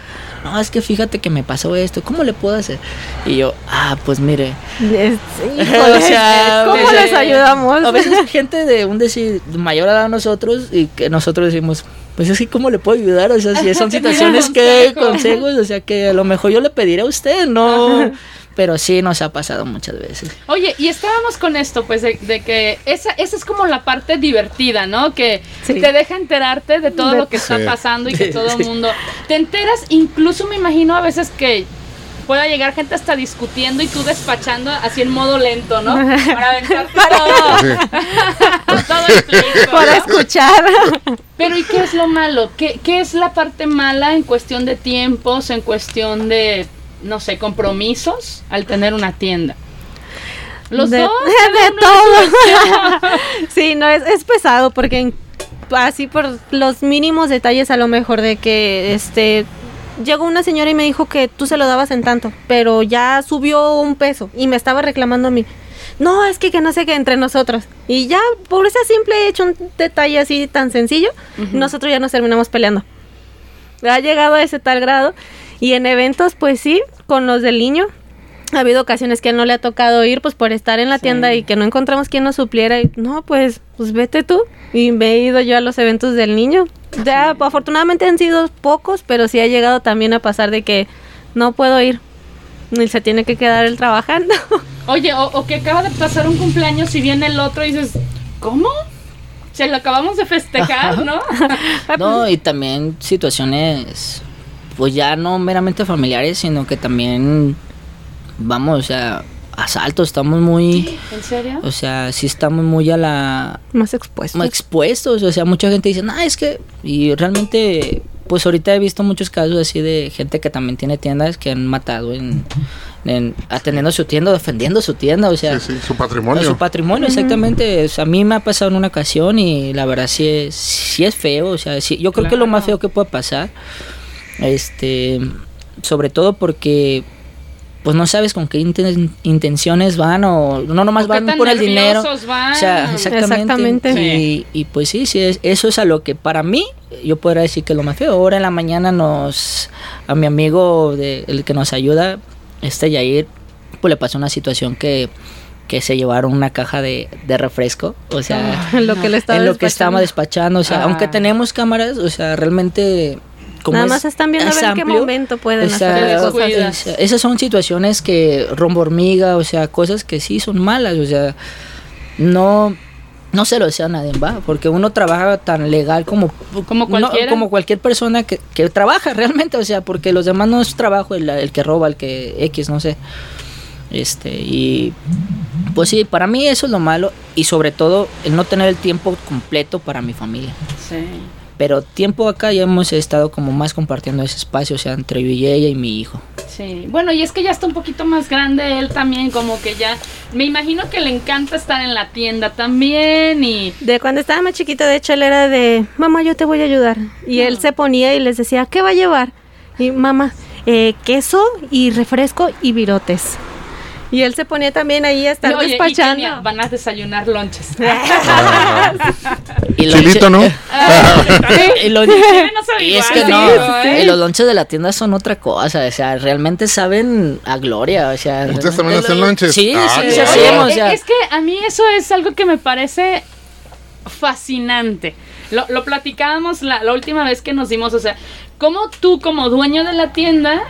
no, es que fíjate que me pasó esto, ¿cómo le puedo hacer? Y yo, ah, pues mire. Híjole, O sea, ¿Cómo pues, les ayudamos? A veces gente de un decir mayor a nosotros y que nosotros decimos, pues es que cómo le puedo ayudar, o sea, si son situaciones que Consejo. consejos, o sea, que a lo mejor yo le pediré a usted, no, pero sí nos ha pasado muchas veces. Oye, y estábamos con esto, pues, de, de que esa, esa es como la parte divertida, ¿no? Que Sí. te deja enterarte de todo De- lo que está Sí. pasando y que todo el sí. mundo... Te enteras, incluso me imagino a veces que pueda llegar gente hasta discutiendo y tú despachando así en modo lento, ¿no? Para aventarte todo, Sí. todo el pleito, Para ¿no? escuchar. Pero ¿y qué es lo malo? ¿Qué, ¿Qué es la parte mala en cuestión de tiempos, en cuestión de, no sé, compromisos al tener una tienda? Los de, dos. de todo. sí, no, es, es pesado porque en- así por los mínimos detalles a lo mejor de que este llegó una señora y me dijo que tú se lo dabas en tanto, pero ya subió un peso y me estaba reclamando a mí. No, es que, que no sé qué entre nosotros. Y ya, por ese simple hecho, un detalle así tan sencillo, nosotros ya nos terminamos peleando. Ha llegado a ese tal grado. Y en eventos, pues sí, con los del niño, ha habido ocasiones que no le ha tocado ir, pues por estar en la Sí. tienda y que no encontramos quien nos supliera. Y no, pues, pues vete tú. Y me he ido yo a los eventos del niño. Ya, afortunadamente han sido pocos, pero sí ha llegado también a pasar de que no puedo ir. Y se tiene que quedar él trabajando. Oye, o, o que acaba de pasar un cumpleaños y viene el otro y dices, ¿cómo? Se lo acabamos de festejar, ¿no? No, y también situaciones, pues ya no meramente familiares, sino que también, vamos, o sea, asaltos, estamos muy, ¿En serio? o sea, sí estamos muy a la, Más expuesto. como expuestos, o sea, mucha gente dice, no, es que, y realmente, pues ahorita he visto muchos casos así de gente que también tiene tiendas que han matado en, en atendiendo su tienda, defendiendo su tienda, o sea, Sí, sí, su patrimonio. su patrimonio, exactamente. O sea, a mí me ha pasado en una ocasión y la verdad sí es, sí es feo. O sea, sí, yo creo que es lo más feo que puede pasar. Este, sobre todo porque pues no sabes con qué inten- intenciones van o no nomás ¿O van por el dinero. van? O sea, exactamente. Exactamente. Y, y pues sí, sí es, eso es a lo que para mí yo podría decir que es lo más feo. Ahora en la mañana nos a mi amigo de, el que nos ayuda, este Yair, pues le pasó una situación que que se llevaron una caja de, de refresco, o sea, En lo que le estaba en lo que despachando. estábamos despachando, o sea, Ah. aunque tenemos cámaras, o sea, realmente como Nada es- más están viendo a ver en qué momento pueden o sea, hacer las cosas. esas son situaciones que rombo hormiga, o sea, cosas que sí son malas, o sea, no no se lo desea a nadie, va, porque uno trabaja tan legal como Como no, como cualquier persona que, que trabaja realmente, o sea, porque los demás no es trabajo el, el que roba, el que X, no sé. Este, y pues sí, para mí eso es lo malo y sobre todo el no tener el tiempo completo para mi familia. Sí. Pero tiempo acá ya hemos estado como más compartiendo ese espacio, o sea, entre yo y ella y mi hijo. Sí, bueno, y es que ya está un poquito más grande él también, como que ya, me imagino que le encanta estar en la tienda también y... De cuando estaba más chiquito, de hecho, él era de, mamá, yo te voy a ayudar. Y él se ponía y les decía, ¿qué va a llevar? Y mamá, eh, queso y refresco y virotes. Y él se ponía también ahí a estar Oye, y despachando. Kenia, van a desayunar lonches. Y Chilito, ¿no? y, lo- Kenia no sabe y es que no, sí, sí. y los lonches de la tienda son otra cosa, o sea, realmente saben a gloria, o sea. ¿Ustedes realmente también hacen lo- lonches? Sí, Ah, sí, sí o sea. es que a mí eso es algo que me parece fascinante. Lo, lo platicábamos la, la última vez que nos dimos, o sea, cómo tú como dueño de la tienda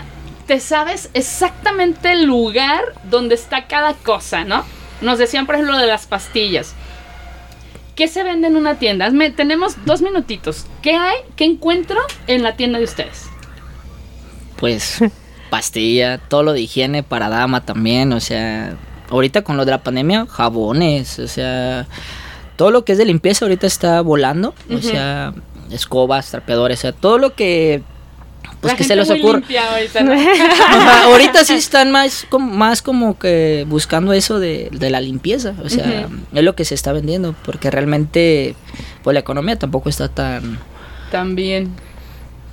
te sabes exactamente el lugar donde está cada cosa, ¿no? Nos decían, por ejemplo, de las pastillas. ¿Qué se vende en una tienda? Hazme- tenemos dos minutitos. ¿Qué hay? ¿Qué encuentro en la tienda de ustedes? pues pastilla, todo lo de higiene para dama también, o sea, ahorita con lo de la pandemia, jabones, o sea, todo lo que es de limpieza ahorita está volando, o sea, escobas, trapeadores, o sea, todo lo que pues La que se les limpia ahorita, ¿no? Ajá, ahorita sí están más como, más como que buscando eso de, de la limpieza, o sea, es lo que se está vendiendo, porque realmente pues la economía tampoco está tan También.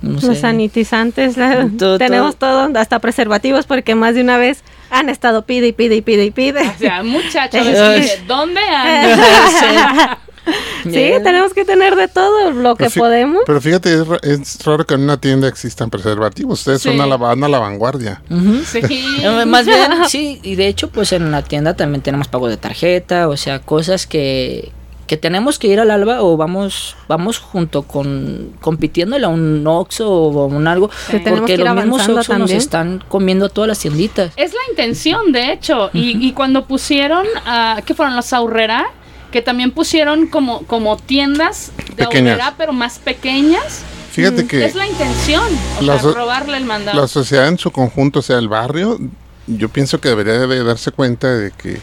no sé. Los sanitizantes, la- Todo, tenemos todo, hasta preservativos, porque más de una vez han estado pide y pide y pide y pide. O sea, muchachos, ¿dónde andas? Sí, tenemos que tener de todo lo que Pero podemos. Pero fíjate, es, ra- es raro que en una tienda existan preservativos. Ustedes Sí. son a la, van a la vanguardia. Sí. Más bien, sí, y de hecho, pues en la tienda también tenemos pago de tarjeta, o sea, cosas que, que tenemos que ir al alba o vamos vamos junto con compitiéndole a un Oxxo o a un algo, Que porque que los mismos Oxxo nos están comiendo todas las tienditas. Es la intención, de hecho. y, y cuando pusieron, a ¿qué fueron? Los Aurrera, que también pusieron como, como tiendas de Pequeñas. Aurrera, pero más pequeñas. Fíjate que Es la intención. O La sea, robarle el mandado. la sociedad en su conjunto, o sea, el barrio, yo pienso que debería de darse cuenta de que eh,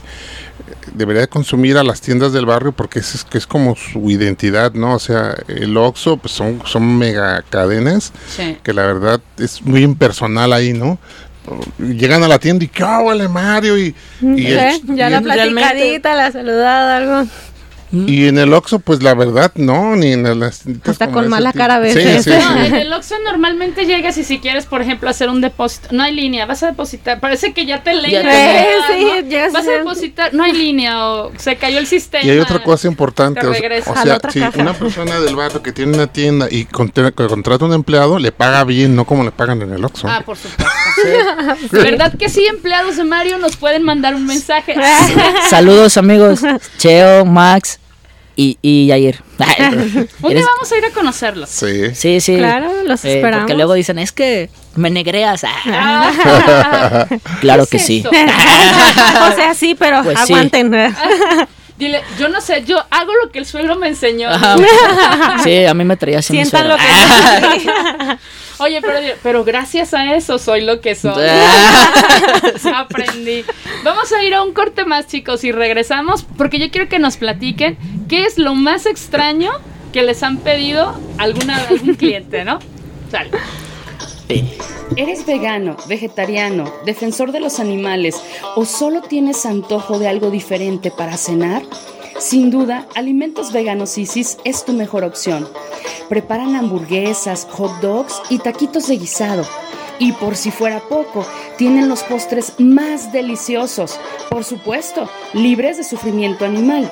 debería de consumir a las tiendas del barrio porque es, es que es como su identidad, ¿no? O sea, el Oxxo pues son, son mega cadenas Sí. que la verdad es muy impersonal ahí, ¿no? Llegan a la tienda y ¿qué huele Mario? Y, y, el- ¿Eh? Ya y la platicadita, la saludada, algo. Y en el Oxxo, pues la verdad, no, ni en las como con mala tipo. cara a Sí, veces. sí, No, sí. en el Oxxo normalmente llegas y si quieres, por ejemplo, hacer un depósito, no hay línea, vas a depositar, parece que ya te leen. ¿no? Vas a- a depositar, no hay línea o se cayó el sistema. Y hay otra cosa importante, Te o o sea, si caja. una persona del barrio que tiene una tienda y contra- contrata un empleado, le paga bien, no como le pagan en el Oxxo. Ah, por supuesto. ¿Verdad que sí, empleados de Mario nos pueden mandar un mensaje? Saludos amigos, Cheo, Max y, y Yair. Un día vamos a ir a conocerlos. Sí. Sí, sí. Claro, los Eh, esperamos. Porque luego dicen, es que me negreas. Ah, Ah, claro ¿qué que es sí. o sea, sí, pero Pues sí. aguanten. Dile, yo no sé, yo hago lo que el suegro me enseñó. Ajá. Sí, a mí me traía así mi Sientan lo que Oye, pero, pero gracias a eso soy lo que soy. Aprendí. Vamos a ir a un corte más, chicos, y regresamos porque yo quiero que nos platiquen qué es lo más extraño que les han pedido alguna, algún cliente, ¿no? Sale. ¿Eres vegano, vegetariano, defensor de los animales o solo tienes antojo de algo diferente para cenar? Sin duda, Alimentos Veganos Isis es tu mejor opción. Preparan hamburguesas, hot dogs y taquitos de guisado. Y por si fuera poco, tienen los postres más deliciosos, por supuesto, libres de sufrimiento animal.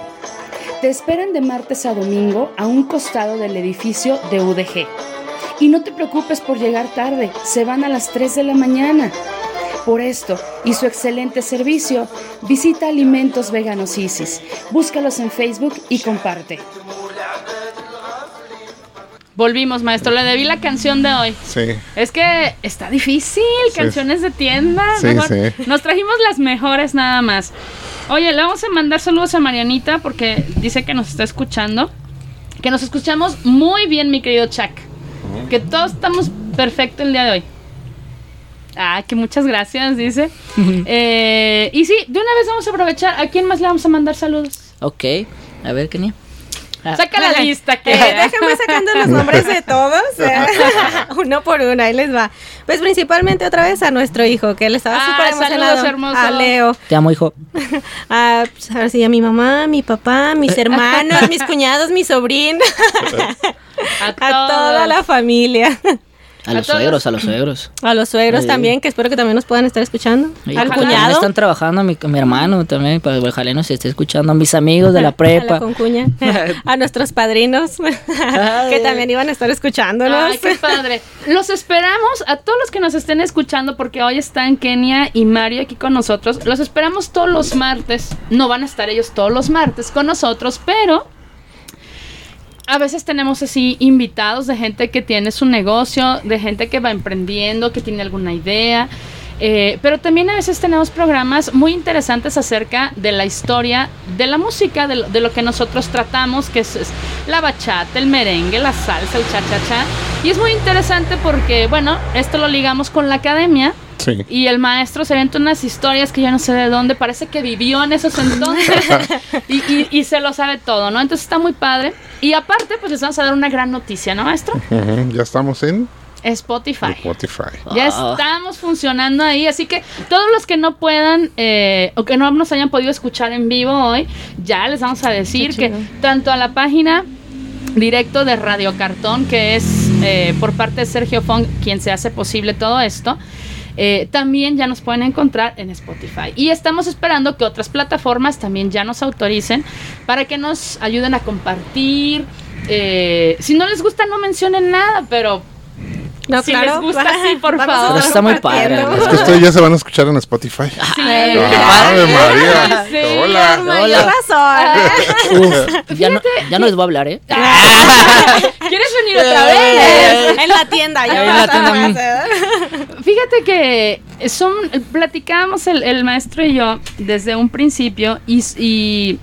Te esperan de martes a domingo a un costado del edificio de UDG. Y no te preocupes por llegar tarde, se van a las 3 de la mañana. Por esto y su excelente servicio, visita Alimentos Veganos Isis. Búscalos en Facebook y comparte. Volvimos, maestro. Le debí la canción de hoy. Sí. Es que está difícil, Sí. canciones de tienda. Sí, mejor sí. Nos trajimos las mejores nada más. Oye, le vamos a mandar saludos a Marianita porque dice que nos está escuchando. Que nos escuchamos muy bien, mi querido Chuck. Que todos estamos perfecto el día de hoy. Ah, que muchas gracias, dice. Eh, y sí, de una vez vamos a aprovechar. ¿A quién más le vamos a mandar saludos? Ok, a ver, Kenia. Ah, Saca la lista, que Eh, déjenme sacando los nombres de todos, eh, uno por uno, ahí les va. Pues principalmente otra vez a nuestro hijo, que él estaba Ah, súper saludos, emocionado. hermoso. A Leo, Te amo, hijo. a, pues, ahora sí, a mi mamá, mi papá, mis hermanos, mis cuñados, mi sobrino, A, a toda la familia. A los todos. suegros, a los suegros. A los suegros Sí. también, que espero que también nos puedan estar escuchando. Oye, Al también cuñado. Están trabajando, mi, mi hermano también, para que ojalá nos esté escuchando, a mis amigos de la A prepa. la concuña. A nuestros padrinos que también iban a estar escuchándonos. Ay, qué padre. Los esperamos a todos los que nos estén escuchando porque hoy están Kenia y Mario aquí con nosotros. Los esperamos todos los martes. No van a estar ellos todos los martes con nosotros, pero a veces tenemos así invitados de gente que tiene su negocio, de gente que va emprendiendo, que tiene alguna idea. Eh, pero también a veces tenemos programas muy interesantes acerca de la historia de la música, de lo, que nosotros tratamos, que es la bachata, el merengue, la salsa, el cha-cha-cha. Y es muy interesante porque, bueno, esto lo ligamos con la academia. Sí. Y el maestro se inventa unas historias que yo no sé de dónde, parece que vivió en esos entonces y, y- y se lo sabe todo, ¿no? Entonces está muy padre. Y aparte, pues les vamos a dar una gran noticia, ¿no, maestro? Ya estamos en Spotify. Spotify. Ya estamos funcionando ahí, así que todos los que no puedan eh, o que no nos hayan podido escuchar en vivo hoy, ya les vamos a decir que tanto a la página directo de Radio Cartón, que es eh, por parte de Sergio Fong quien se hace posible todo esto, eh, también ya nos pueden encontrar en Spotify. Y estamos esperando que otras plataformas también ya nos autoricen para que nos ayuden a compartir. Eh, si no les gusta, no mencionen nada, pero No, Si claro. les gusta, sí, por favor. Está muy padre. Es que ustedes ya se van a escuchar en Spotify. sí, ¡Ave. María! Sí. Hola. Hola. razón. Uf, ya, no, ya no les voy a hablar, ¿eh? ¿Quieres venir otra vez? en la tienda, ya en la tienda. Fíjate que son platicábamos el, el maestro y yo desde un principio y, y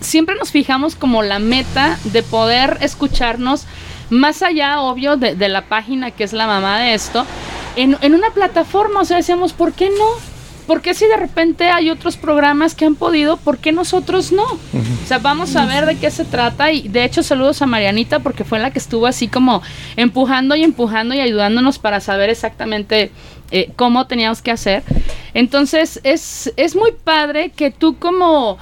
siempre nos fijamos como la meta de poder escucharnos más allá, obvio, de, de la página que es la mamá de esto, en, en una plataforma. O sea, decíamos, ¿por qué no? ¿Por qué si de repente hay otros programas que han podido, por qué nosotros no? O sea, vamos a ver de qué se trata y de hecho saludos a Marianita porque fue la que estuvo así como empujando y empujando y ayudándonos para saber exactamente eh, cómo teníamos que hacer. Entonces es, es muy padre que tú como,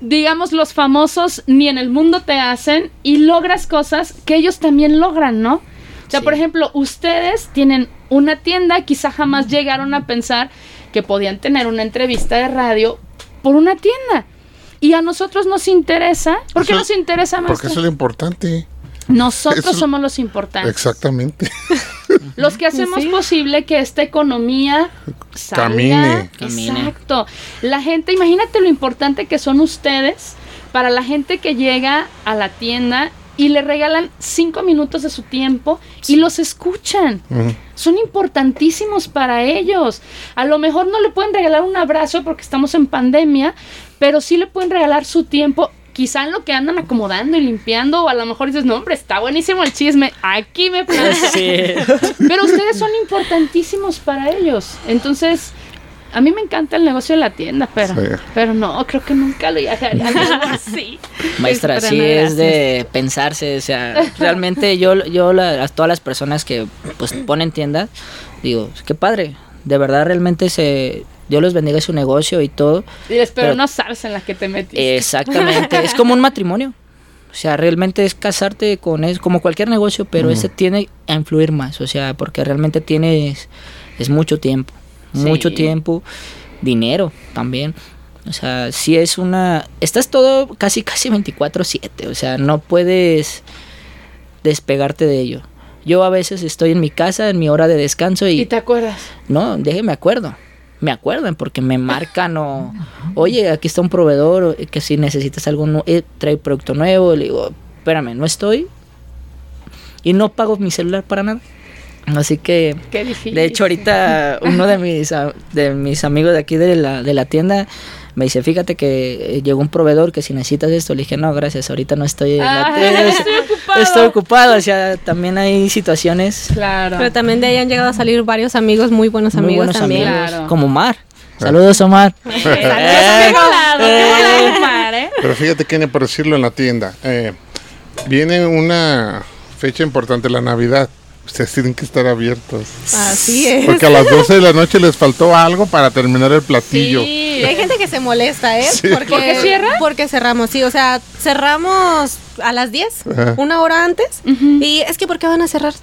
digamos, los famosos ni en el mundo te hacen y logras cosas que ellos también logran, ¿no? O sea, Sí. por ejemplo, ustedes tienen una tienda, quizá jamás llegaron a pensar que podían tener una entrevista de radio por una tienda. Y a nosotros nos interesa. ¿Por qué Eso- nos interesa más? Porque eso es lo importante. Nosotros eso- somos los importantes. Exactamente. Los que hacemos Sí. posible que esta economía salga. Camine. Exacto. La gente, imagínate lo importante que son ustedes para la gente que llega a la tienda y le regalan cinco minutos de su tiempo y los escuchan. Son importantísimos para ellos. A lo mejor no le pueden regalar un abrazo porque estamos en pandemia, pero sí le pueden regalar su tiempo. Quizá en lo que andan acomodando y limpiando, o a lo mejor dices, no, hombre, está buenísimo el chisme, aquí me planto. Sí. Pero ustedes son importantísimos para ellos. Entonces, a mí me encanta el negocio de la tienda, pero, Sí. pero no, creo que nunca lo haría así. Maestra, Pero sí es de pensarse, o sea, realmente yo, yo la- a todas las personas que pues ponen tiendas, digo, qué padre, de verdad realmente se, Dios los bendiga su negocio y todo, pero, Pero- no sabes en la que te metiste. exactamente, es como un matrimonio, o sea, realmente es casarte con, es como cualquier negocio, pero ese tiene a influir más, o sea, porque realmente tienes, es mucho tiempo, mucho tiempo, dinero también. O sea, si es una... Estás todo casi, casi 24/7. O sea, no puedes despegarte de ello. Yo a veces estoy en mi casa, en mi hora de descanso y... ¿Y te acuerdas? No, déjeme acuerdo. Me acuerdan porque me marcan o... Oye, aquí está un proveedor o que si necesitas algo, nu- eh, trae producto nuevo. Le digo, espérame, no estoy. Y no pago mi celular para nada. Así que... Qué difícil. De hecho, ahorita uno de mis, de mis amigos de aquí de la, de la tienda me dice, fíjate que eh, llegó un proveedor que si necesitas esto, le dije, no, gracias, ahorita no estoy en la Ah, tienda. estoy ocupado. Estoy ocupado, o sea, también hay situaciones Claro. Pero también de ahí han llegado a salir varios amigos, muy buenos muy amigos buenos también. amigos, Claro. como Omar. Saludos, Omar. Saludos, Omar, ¿eh? Pero fíjate que por decirlo en la tienda, eh, viene una fecha importante, la Navidad. Ustedes tienen que estar abiertos. Así es. Porque a las 12 de la noche les faltó algo para terminar el platillo. Sí. Hay gente que se molesta, ¿eh? Sí. Porque, ¿Por qué cierra? Porque cerramos, sí. O sea, cerramos a las 10, Ajá. una hora antes. Y es que, ¿por qué van a cerrar?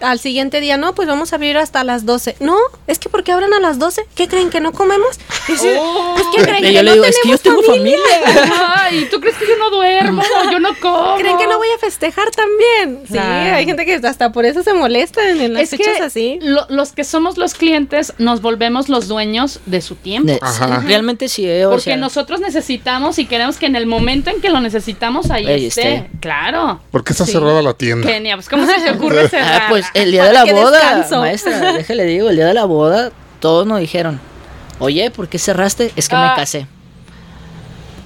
Al siguiente día, no, pues vamos a abrir hasta las 12. No, es que porque abren a las 12, ¿qué creen que no comemos? Sí, Oh. pues, ¿qué creen Y que yo no le digo, es que yo tengo tenemos familia. Ay, ¿tú crees que yo no duermo? Yo no como. ¿Creen que no voy a festejar también? Sí, Claro. hay gente que hasta por eso se molestan en las Es fechas que así. lo- los que somos los clientes nos volvemos los dueños de su tiempo. De- Ajá. Realmente sí, eh, o Porque sea, nosotros necesitamos y queremos que en el momento en que lo necesitamos ahí, Ahí esté. esté. Claro. ¿Por qué está Sí. cerrada la tienda? Kenia, pues ¿cómo se te ocurre cerrar? Ah, pues el día de la boda, descanso. maestra, déjale digo, el día de la boda, todos nos dijeron, oye, ¿por qué cerraste? Es que Ah. me casé.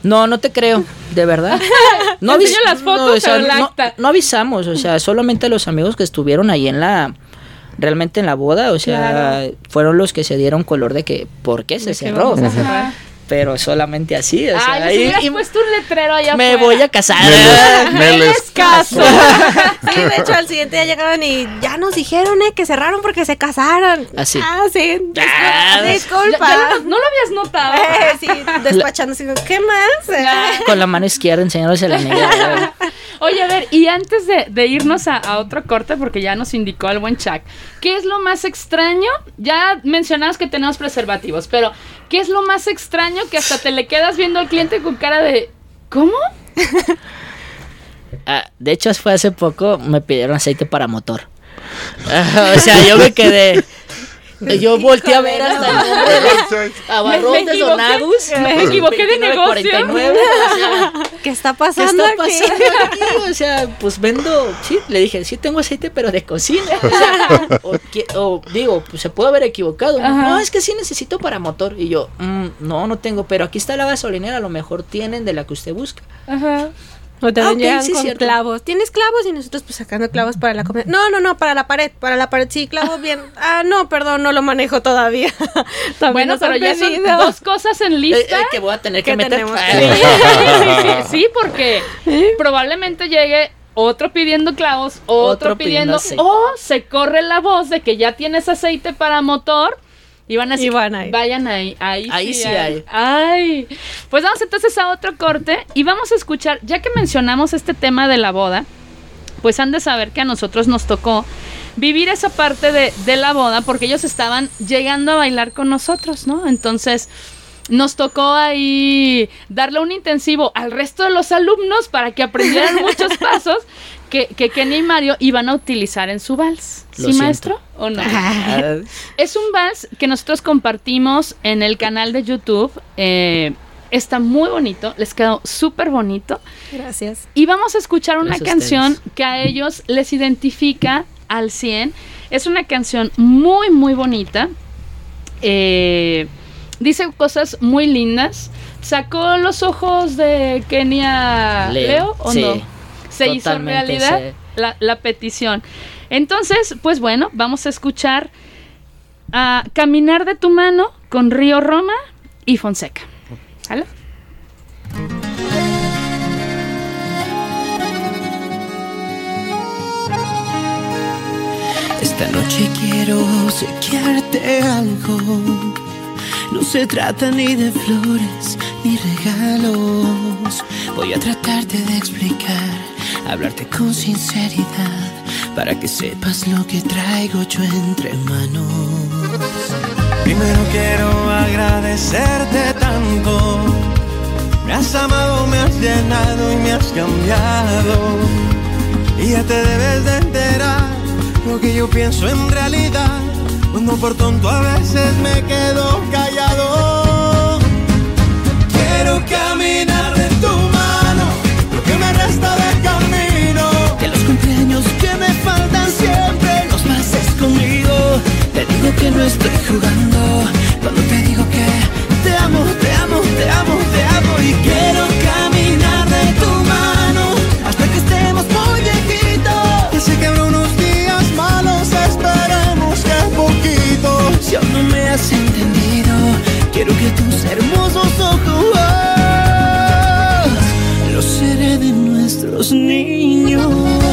No, no te creo, de verdad. No avis- las fotos, no, o sea, pero el no- acta. no avisamos, o sea, solamente los amigos que estuvieron ahí en la, realmente en la boda, o sea, Claro. fueron los que se dieron color de que, ¿por qué se cerró? Pero solamente así. O sea, Ay, si y- hubieras y puesto un letrero allá me afuera. voy a casar. Me les, me les caso. Sí, de hecho, al siguiente día llegaron y ya nos dijeron eh, que cerraron porque se casaron. Así. Ah, sí. Ah, Disculpa. disculpa. Ya- ya no, no lo habías notado. Eh, sí, despachando así, ¿qué más? Eh, Con la mano izquierda enseñándose la negra. Oye, a ver, y antes de, de irnos a, a otro corte, porque ya nos indicó el buen Chuck, ¿qué es lo más extraño? Ya mencionabas que tenemos preservativos, pero ¿qué es lo más extraño que hasta te le quedas viendo al cliente con cara de ¿cómo? Ah, de hecho, fue hace poco, me pidieron aceite para motor. Ah, o sea, yo me quedé. Yo volteé a ver hasta el nombre de abarrotes Me- equivoqué. De 29.49, o sea, ¿Qué está ¿Qué pasando está aquí? pasando aquí? O sea, pues vendo, sí, le dije, sí tengo aceite, pero de cocina. O, sea, o, qui- o digo, pues se puede haber equivocado. Ajá. No, es que sí necesito para motor. Y yo, "Mm, no, no tengo, pero aquí está la gasolinera, a lo mejor tienen de la que usted busca. Ajá. O te Ah, ok, llegan sí, con cierto. clavos. ¿Tienes clavos? Y nosotros pues sacando clavos para la comida. No, no, no, para la pared. Para la pared, sí, clavos bien. Ah, no, perdón, no lo manejo todavía. También Bueno, pero ya son pedido. dos cosas en Eh, lista. eh, que voy a tener que ¿Qué meter. Sí, sí, sí, sí, porque probablemente llegue otro pidiendo clavos, otro, Otro pidiendo pidiendo, o se corre la voz de que ya tienes aceite para motor y van a decir, Y van ahí. vayan ahí, ahí, Ahí sí hay. Ay, pues vamos entonces a otro corte y vamos a escuchar, ya que mencionamos este tema de la boda, pues han de saber que a nosotros nos tocó vivir esa parte de, de la boda porque ellos estaban llegando a bailar con nosotros, ¿no? Entonces nos tocó ahí darle un intensivo al resto de los alumnos para que aprendieran muchos pasos que, que Kenny y Mario iban a utilizar en su vals. Lo ¿Sí, siento. maestro? ¿O no? Es un vals que nosotros compartimos en el canal de YouTube. eh, está muy bonito, les quedó súper bonito. Gracias. Y vamos a escuchar una Gracias canción que a ellos les identifica al 100. Es una canción muy, muy bonita. Eh, dice cosas muy lindas. ¿Sacó los ojos de Kenia Leo, Leo, o sí, no? Se hizo totalmente, realidad sí. la, la petición. Entonces, pues bueno, vamos a escuchar a Caminar de tu mano con Río Roma y Fonseca. ¿Sale? Esta noche quiero obsequiarte algo. No se trata ni de flores ni regalos. Voy a tratarte de explicar, hablarte con sinceridad, para que sepas lo que traigo yo entre manos. Primero quiero agradecerte tanto. Me has amado, me has llenado y me has cambiado. Y ya te debes de enterar lo que yo pienso en realidad. Cuando por tonto a veces me quedo callado. Quiero caminar Te digo que no estoy jugando. Cuando te digo que te amo, te amo, te amo, te amo. Y quiero caminar de tu mano hasta que estemos muy viejitos. Sé que habrá unos días malos, esperemos que poquito. Si aún no me has entendido, quiero que tus hermosos ojos los seré de nuestros niños.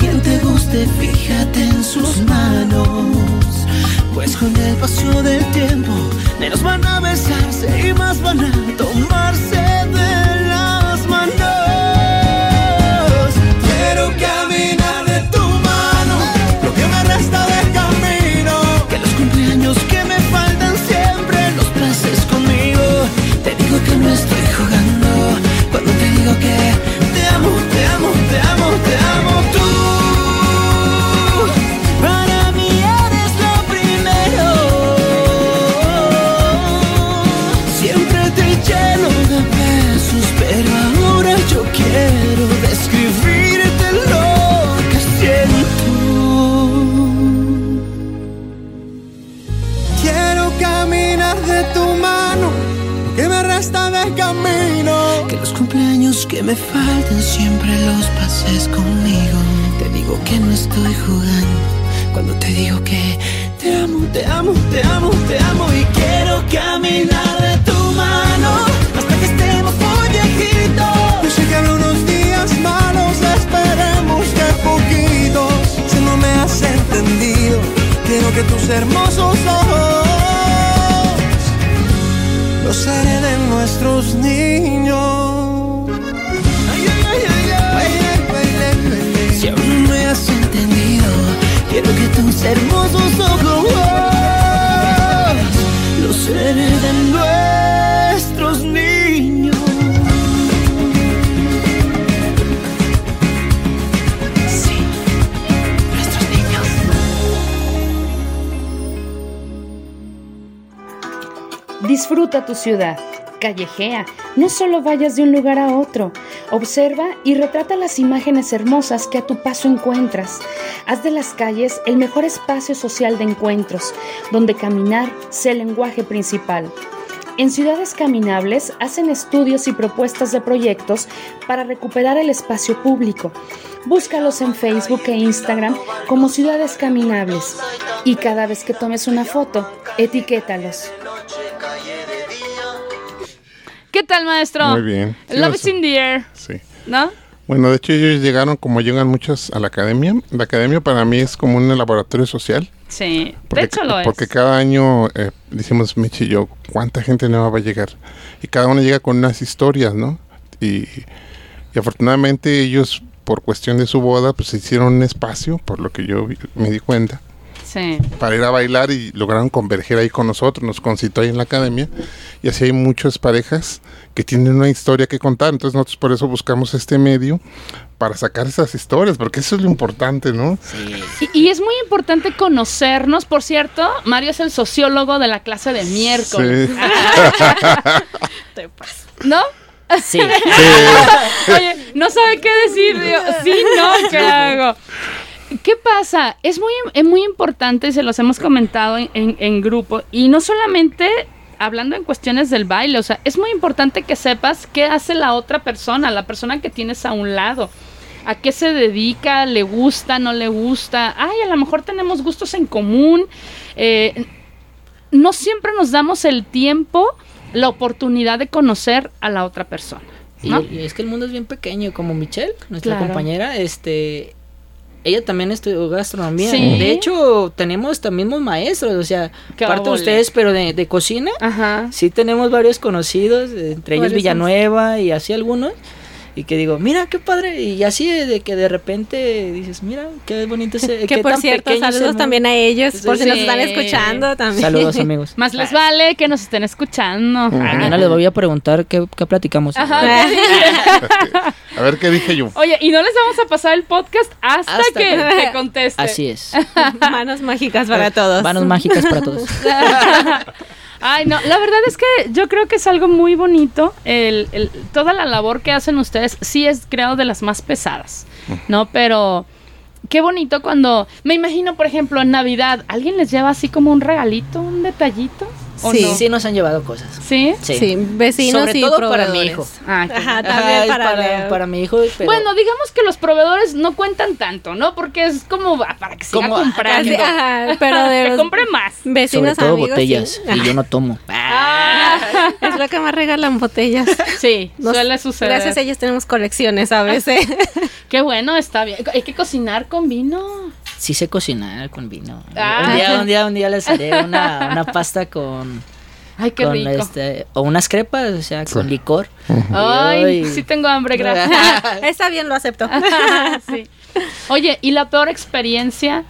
Alguien te guste, fíjate en sus manos. Pues con el paso del tiempo, menos van a besarse y más van a tomarse de las manos. Me faltan siempre los pases conmigo. Te digo que no estoy jugando cuando te digo que te amo, te amo, te amo, te amo y quiero caminar de tu mano hasta que estemos muy viejitos. Que habrá unos días malos, esperemos que poquitos. Si no me has entendido, quiero que tus hermosos tus hermosos ojos los hereden nuestros niños. Sí, nuestros niños. Disfruta tu ciudad, callejea, no solo vayas de un lugar a otro, observa y retrata las imágenes hermosas que a tu paso encuentras. Haz de las calles el mejor espacio social de encuentros, donde caminar sea el lenguaje principal. En Ciudades Caminables hacen estudios y propuestas de proyectos para recuperar el espacio público. Búscalos en Facebook e Instagram como Ciudades Caminables y cada vez que tomes una foto, etiquétalos. ¿Qué tal, maestro? Muy bien. Love lo is in the air, Sí. ¿no? Bueno, de hecho ellos llegaron como llegan muchos a la academia. La academia para mí es como un laboratorio social. Sí, Porque, de hecho lo es. porque cada año eh, decimos Michi y yo, ¿cuánta gente nueva va a llegar? Y cada uno llega con unas historias, ¿no? Y, y afortunadamente ellos, por cuestión de su boda, pues hicieron un espacio, por lo que yo vi- me di cuenta, Sí. para ir a bailar y lograron converger ahí con nosotros, nos concitó ahí en la academia. Y así hay muchas parejas que tienen una historia que contar. Entonces nosotros por eso buscamos este medio para sacar esas historias, porque eso es lo importante, ¿no? Y, y es muy importante conocernos. Por cierto, Mario es el sociólogo de la clase de miércoles. Sí. ¿No? Sí. Oye, no sabe qué decir. Digo, sí, no, ¿qué hago? ¿Qué pasa? Es muy, es muy importante, y se los hemos comentado en, en- en grupo, y no solamente hablando en cuestiones del baile, o sea, es muy importante que sepas qué hace la otra persona, la persona que tienes a un lado. ¿A qué se dedica? ¿Le gusta? ¿No le gusta? Ay, a lo mejor tenemos gustos en común. Eh, no siempre nos damos el tiempo, la oportunidad de conocer a la otra persona. Y, ¿no? y es que el mundo es bien pequeño, como Michelle, nuestra Claro. compañera, este ella también estudió gastronomía. Sí. De hecho, tenemos mismos maestros, o sea, Qué parte de ustedes, pero de, de cocina. Ajá. Sí tenemos varios conocidos, entre ellos ¿Cuáles Villanueva y así algunos. Y que digo, mira, qué padre. Y así de, de que de repente dices, mira, qué bonito es. Que qué por tan cierto, saludos mundo". también a ellos, por si nos están escuchando también. Saludos, amigos. Más les vale que nos estén escuchando. Mañana les voy a preguntar qué, qué platicamos. Ajá. A ver qué dije yo. Oye, y no les vamos a pasar el podcast hasta, Hasta que que- te conteste. Así es. Manos mágicas para todos. Manos mágicas para todos. Ay, no, la verdad es que yo creo que es algo muy bonito. El, el- toda la labor que hacen ustedes sí es, creo, de las más pesadas, ¿no? Pero qué bonito cuando, me imagino, por ejemplo, en Navidad, ¿alguien les lleva así como un regalito, un detallito? ¿O Sí. no? Sí, nos han llevado cosas. ¿Sí? Sí. Sí, vecinos Sobre y todo para mi hijo. Ah, Ajá, también para, para, mi hijo. pero- Bueno, digamos que los proveedores no cuentan tanto, ¿no? Porque es como ah, para que siga Como- comprando. Ajá, pero de que compre más. sobre vecinos todo amigos. botellas. sí. Y yo no tomo. Ah, Es lo que más regalan botellas. sí, Nos- suele suceder. Gracias a ellos tenemos colecciones a veces. Qué bueno, está bien. Hay que cocinar con vino. Sí sé cocinar con vino. Ah. Un día, un día, un día les haré una, una pasta con, Ay, qué con rico. este, o unas crepas, o sea, con licor. Ay, Ay. sí tengo hambre, gracias. Está bien, lo acepto. Sí. Oye, ¿y la peor experiencia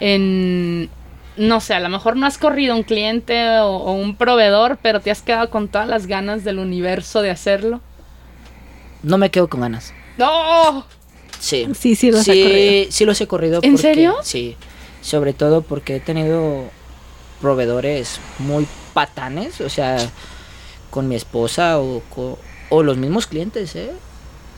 en, no sé, a lo mejor no has corrido un cliente o, o un proveedor, pero te has quedado con todas las ganas del universo de hacerlo? No me quedo con ganas. ¡No! Sí. Sí, sí, los ha corrido. sí, sí los he corrido. ¿En porque- serio? Sí. Sobre todo porque he tenido proveedores muy patanes, o sea, con mi esposa o, o los mismos clientes, ¿eh?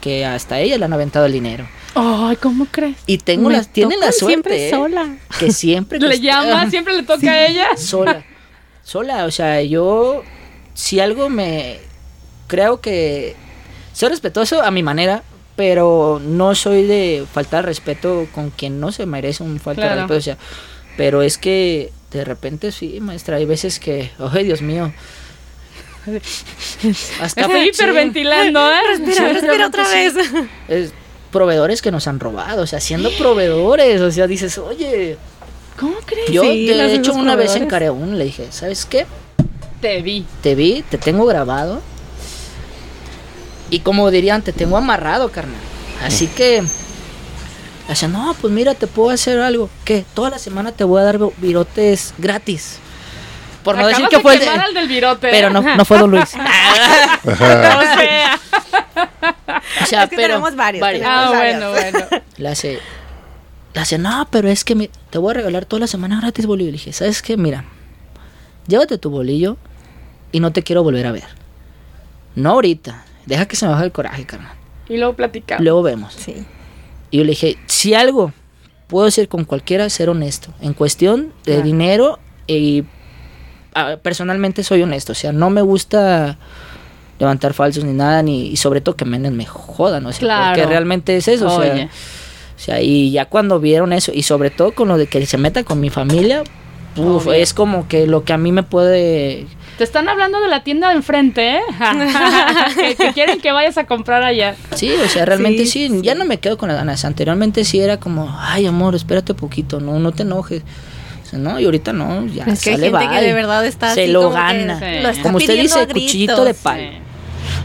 Que hasta ella le han aventado el dinero. Ay, ¿cómo crees? Y tengo las, tienen la suerte. siempre ¿eh? sola. Que siempre Le llama, siempre le toca a ella. sola. Sola, o sea, yo si algo me creo que soy respetuoso a mi manera, pero no soy de faltar respeto con quien no se merece un falta de Claro. respeto. O sea, pero es que de repente sí, maestra, hay veces que, ay, Dios mío. Hasta Estoy hiperventilando, ¿eh? Respira, Sí, respira otra sí. vez. Es proveedores que nos han robado, o sea, siendo proveedores, o sea, dices, oye, ¿Cómo crees? yo Sí, de hecho una vez proveedores. a uno, le dije, ¿sabes qué? Te vi. Te vi, te tengo grabado. Y como dirían, te tengo amarrado, carnal. Así que. Dice, no, pues mira, te puedo hacer algo. ¿Qué? Toda la semana te voy a dar virotes gratis. Por no decir que fue el de de- al del virote. ¿eh? Pero no, no fue Don Luis. O sea. O sea, Es que pero. tenemos varios, varios. tenemos Ah, varios. bueno, bueno. Le hace. Le hace, no, pero es que me- te voy a regalar toda la semana gratis bolillo. Le dije, ¿sabes qué? Mira, llévate tu bolillo y no te quiero volver a ver. No ahorita. Deja que se me baje el coraje, carnal. Y luego platicamos. Luego vemos. Sí. Y yo le dije, si algo puedo decir con cualquiera, ser honesto. En cuestión de Claro. dinero, y ah, personalmente soy honesto. O sea, no me gusta levantar falsos ni nada, ni y sobre todo que menos me jodan. O sea, Claro. porque realmente es eso. O sea, Oye. o sea, y ya cuando vieron eso, y sobre todo con lo de que se meta con mi familia, uf, es como que lo que a mí me puede... Te están hablando de la tienda de enfrente, ¿eh? que, que quieren que vayas a comprar allá. Sí, o sea, realmente Sí, sí, ya no me quedo con las ganas. Anteriormente sí era como, ay amor, espérate poquito, no, no te enojes. No, y ahorita no, ya Es que hay sale gente que bye. de verdad está Se así lo como que gana. Sí. lo está Como usted dice, cuchillito de palo. Sí.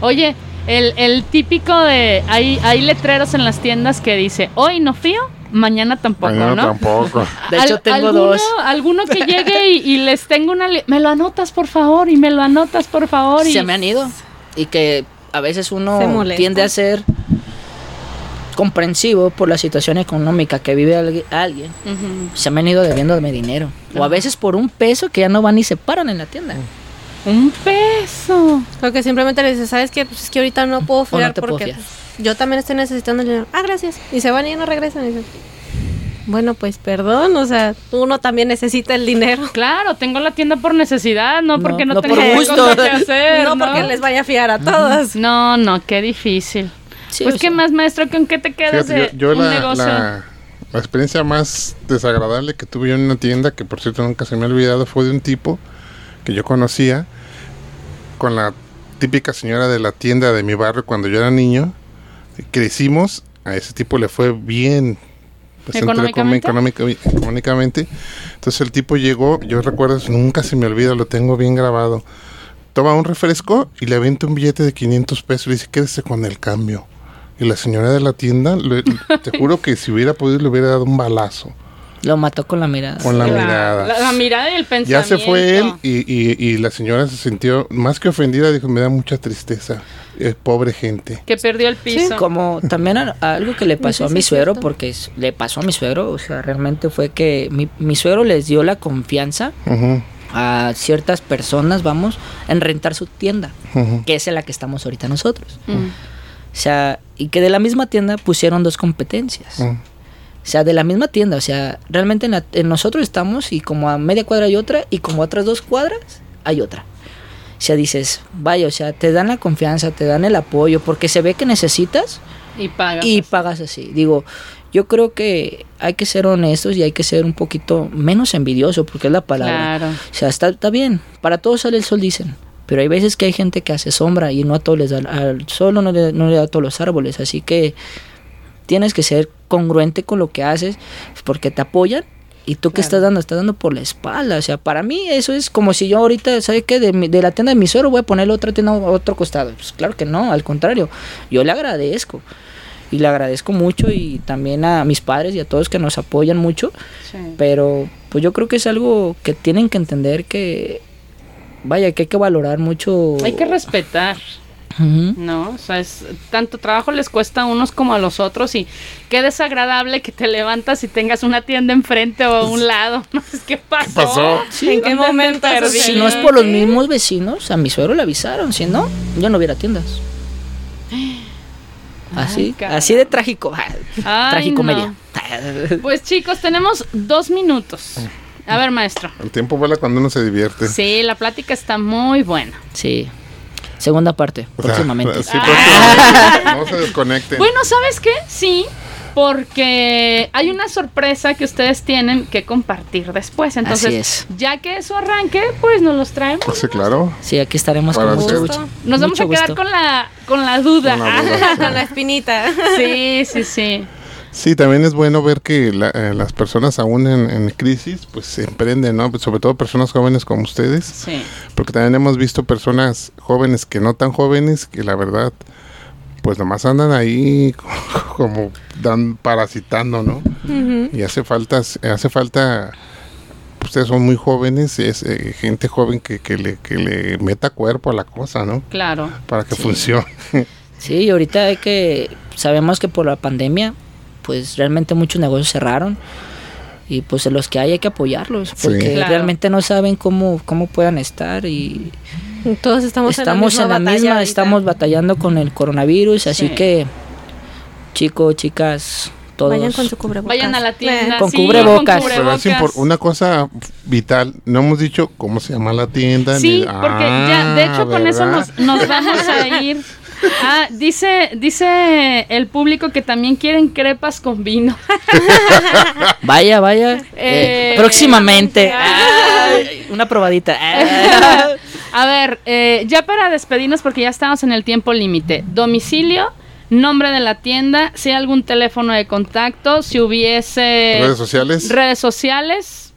Oye, el, el típico de. Hay, hay letreros en las tiendas que dice: Hoy no fío, mañana tampoco, Mañana ¿no? tampoco. De hecho, tengo alguno, dos. Alguno que llegue y, y les tengo una. Me lo anotas, por favor, y me lo anotas, por favor. Y, Se me han ido. Y que a veces uno tiende a ser comprensivo por la situación económica que vive algui- alguien. Se me han ido debiéndome dinero. O a veces por un peso que ya no van y se paran en la tienda. Un peso. O que simplemente le dices, ¿sabes qué? Pues es que ahorita no puedo no fiar puedo porque fiar. Yo también estoy necesitando el dinero. Ah, gracias. Y se van y no regresan. Y dicen, bueno, pues perdón, o sea, uno también necesita el dinero. Claro, tengo la tienda por necesidad, no No, porque no, no tengo por gusto. que hacer. no porque les vaya a fiar a todos. No, no, qué difícil. Sí, pues qué sea, más, maestro, ¿con qué te quedas Fíjate, de yo, yo un la, negocio? la, la experiencia más desagradable que tuve yo en una tienda, que por cierto nunca se me ha olvidado, fue de un tipo que yo conocía con la típica señora de la tienda de mi barrio cuando yo era niño. Crecimos, a ese tipo le fue bien. bastante ¿Económicamente? económica- económicamente. Entonces el tipo llegó, yo recuerdo, nunca se me olvida, lo tengo bien grabado. Toma un refresco y le avienta un billete de 500 pesos y le dice, quédese con el cambio. Y la señora de la tienda, le- te juro que si hubiera podido le hubiera dado un balazo Lo mató con la mirada. con la La- mirada. La, la mirada y el ya pensamiento. se fue él y, y- y la señora se sintió más que ofendida, dijo, me da mucha tristeza. Eh, pobre gente. Que perdió el piso. Como también a- a algo que le pasó a sí mi suegro, cierto. porque es- le pasó a mi suegro, o sea, realmente fue que mi, mi suegro les dio la confianza a ciertas personas, vamos, en rentar su tienda, que es en la que estamos ahorita nosotros. O sea, y que de la misma tienda pusieron dos competencias. O sea, de la misma tienda, o sea, realmente en, la- en nosotros estamos y como a media cuadra hay otra y como a otras dos cuadras hay otra. O sea, dices, vaya, o sea, te dan la confianza, te dan el apoyo, porque se ve que necesitas Y pagas. y pagas así. Digo, yo creo que hay que ser honestos y hay que ser un poquito menos envidioso, porque es la palabra. Claro. O sea, está, está bien, para todos sale el sol, dicen. Pero hay veces que hay gente que hace sombra y no a todos les da, al sol no le, no le da a todos los árboles. Así que tienes que ser congruente con lo que haces porque te apoyan y tú que estás dando, estás dando por la espalda. O sea, para mí eso es como si yo ahorita, ¿sabes qué? De, mi- de la tienda de mi suegro voy a ponerle otra tienda a otro costado. Pues claro que no, al contrario, yo le agradezco. Y le agradezco mucho y también a mis padres y a todos que nos apoyan mucho. Sí. Pero pues yo creo que es algo que tienen que entender que, vaya, que hay que valorar mucho. Hay que respetar, ¿no? O sea, es, tanto trabajo les cuesta a unos como a los otros y qué desagradable que te levantas y tengas una tienda enfrente o a un lado. No sé qué pasó. pasó? ¿En qué ¿Dónde te momento perdí? Si no es por los mismos vecinos, a mi suegro le avisaron, si no, yo no hubiera tiendas. Así, así de trágico. Ay, Tragicomedia. Pues chicos, tenemos dos minutos. A ver, maestro. El tiempo vuela cuando uno se divierte. Sí, la plática está muy buena. Sí. Segunda parte, O sea, próximamente. sí, próximamente. No se desconecten. Bueno, ¿sabes qué? Sí, porque hay una sorpresa que ustedes tienen que compartir después. Entonces, Así es. ya que eso arranque, pues nos los traemos. Sí, claro. Sí, aquí estaremos Para con mucho gusto. Nos vamos Mucho a quedar gusto. con la con la duda. Con la duda. Con la espinita. sí, sí, sí. Sí, también es bueno ver que la- eh, las personas aún en, en crisis, pues se emprenden, ¿no? Pues, sobre todo personas jóvenes como ustedes, Sí. porque también hemos visto personas jóvenes que no tan jóvenes, que la verdad, pues nomás andan ahí como dan parasitando, ¿no? Y hace falta, hace falta, ustedes son muy jóvenes, es eh, gente joven que, que, le, que le meta cuerpo a la cosa, ¿no? Claro. Para que funcione. Sí, y ahorita hay que sabemos que por la pandemia, pues realmente muchos negocios cerraron y pues en los que hay hay que apoyarlos Sí. porque Claro. realmente no saben cómo cómo puedan estar y Todos estamos, estamos en la misma, ahorita. estamos batallando con el coronavirus, así Sí. que chicos, chicas, todos Vayan con su cubrebocas. Vayan a la tienda. Con sí, cubrebocas. con Pero es cubrebocas. una cosa vital, no hemos dicho cómo se llama la tienda. Sí, ni- porque ya, de hecho, Ah, con eso ¿verdad? nos, nos vamos a ir. Ah, dice, dice el público que también quieren crepas con vino. Vaya, vaya. Eh, eh, próximamente. Ay, una probadita. A ver, eh, ya para despedirnos, porque ya estamos en el tiempo límite. Domicilio, nombre de la tienda, si hay algún teléfono de contacto, si hubiese Redes sociales. redes sociales.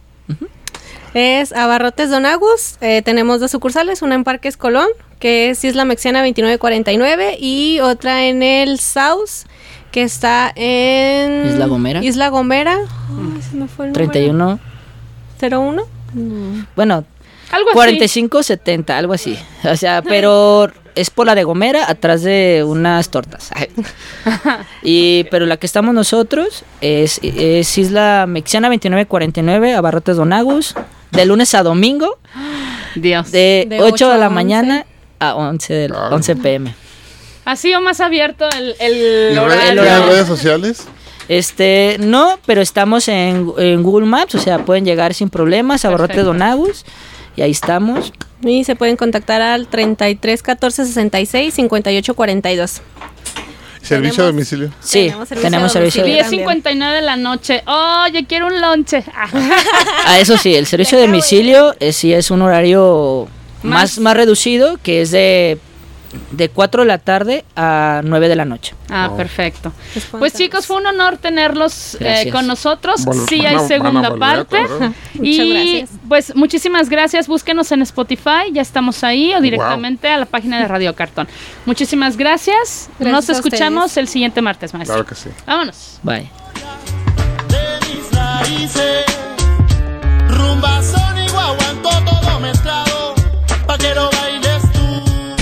Es Abarrotes Don Agus. eh, tenemos dos sucursales, una en Parques Colón, que es Isla Mexiana 2949, y otra en el South, que está en... Isla Gomera. Isla Gomera. Ay, se me fue el número. 31. 01. Bueno, Algo así. 4570, algo así. O sea, pero es por la de Gomera, atrás de unas tortas. y pero la que estamos nosotros es, es Isla Mexiana 2949, Abarrotes Don Agus, de lunes a domingo, Dios. de, De 8 8 de a la 11. mañana a 11, del- Claro. 11 pm. Así o más abierto el, el ¿Y redes- horario. el ¿Tienen horario. redes sociales? Este, no, pero estamos en, en Google Maps, o sea, pueden llegar sin problemas, Abarrotes Perfecto. Don Agus, y ahí estamos. Y se pueden contactar al 33 14 66 58 42. ¿Servicio a domicilio? Sí, Tenemos servicio tenemos a servicio. domicilio. 10.59 de la noche. Oye, quiero un lonche. Ah, eso sí, el servicio de domicilio eh, sí es un horario Más- más, reducido, que es de, de 4 de la tarde a 9 de la noche. Ah, perfecto. Pues. Pues chicos, fue un honor tenerlos eh, con nosotros. Vol- sí hay segunda parte. Y gracias. pues muchísimas gracias. Búsquenos en Spotify, ya estamos ahí o directamente a la página de Radio Cartón. Muchísimas gracias. Gracias Nos escuchamos ustedes. el siguiente martes, maestro. Claro que sí. Vámonos. Bye.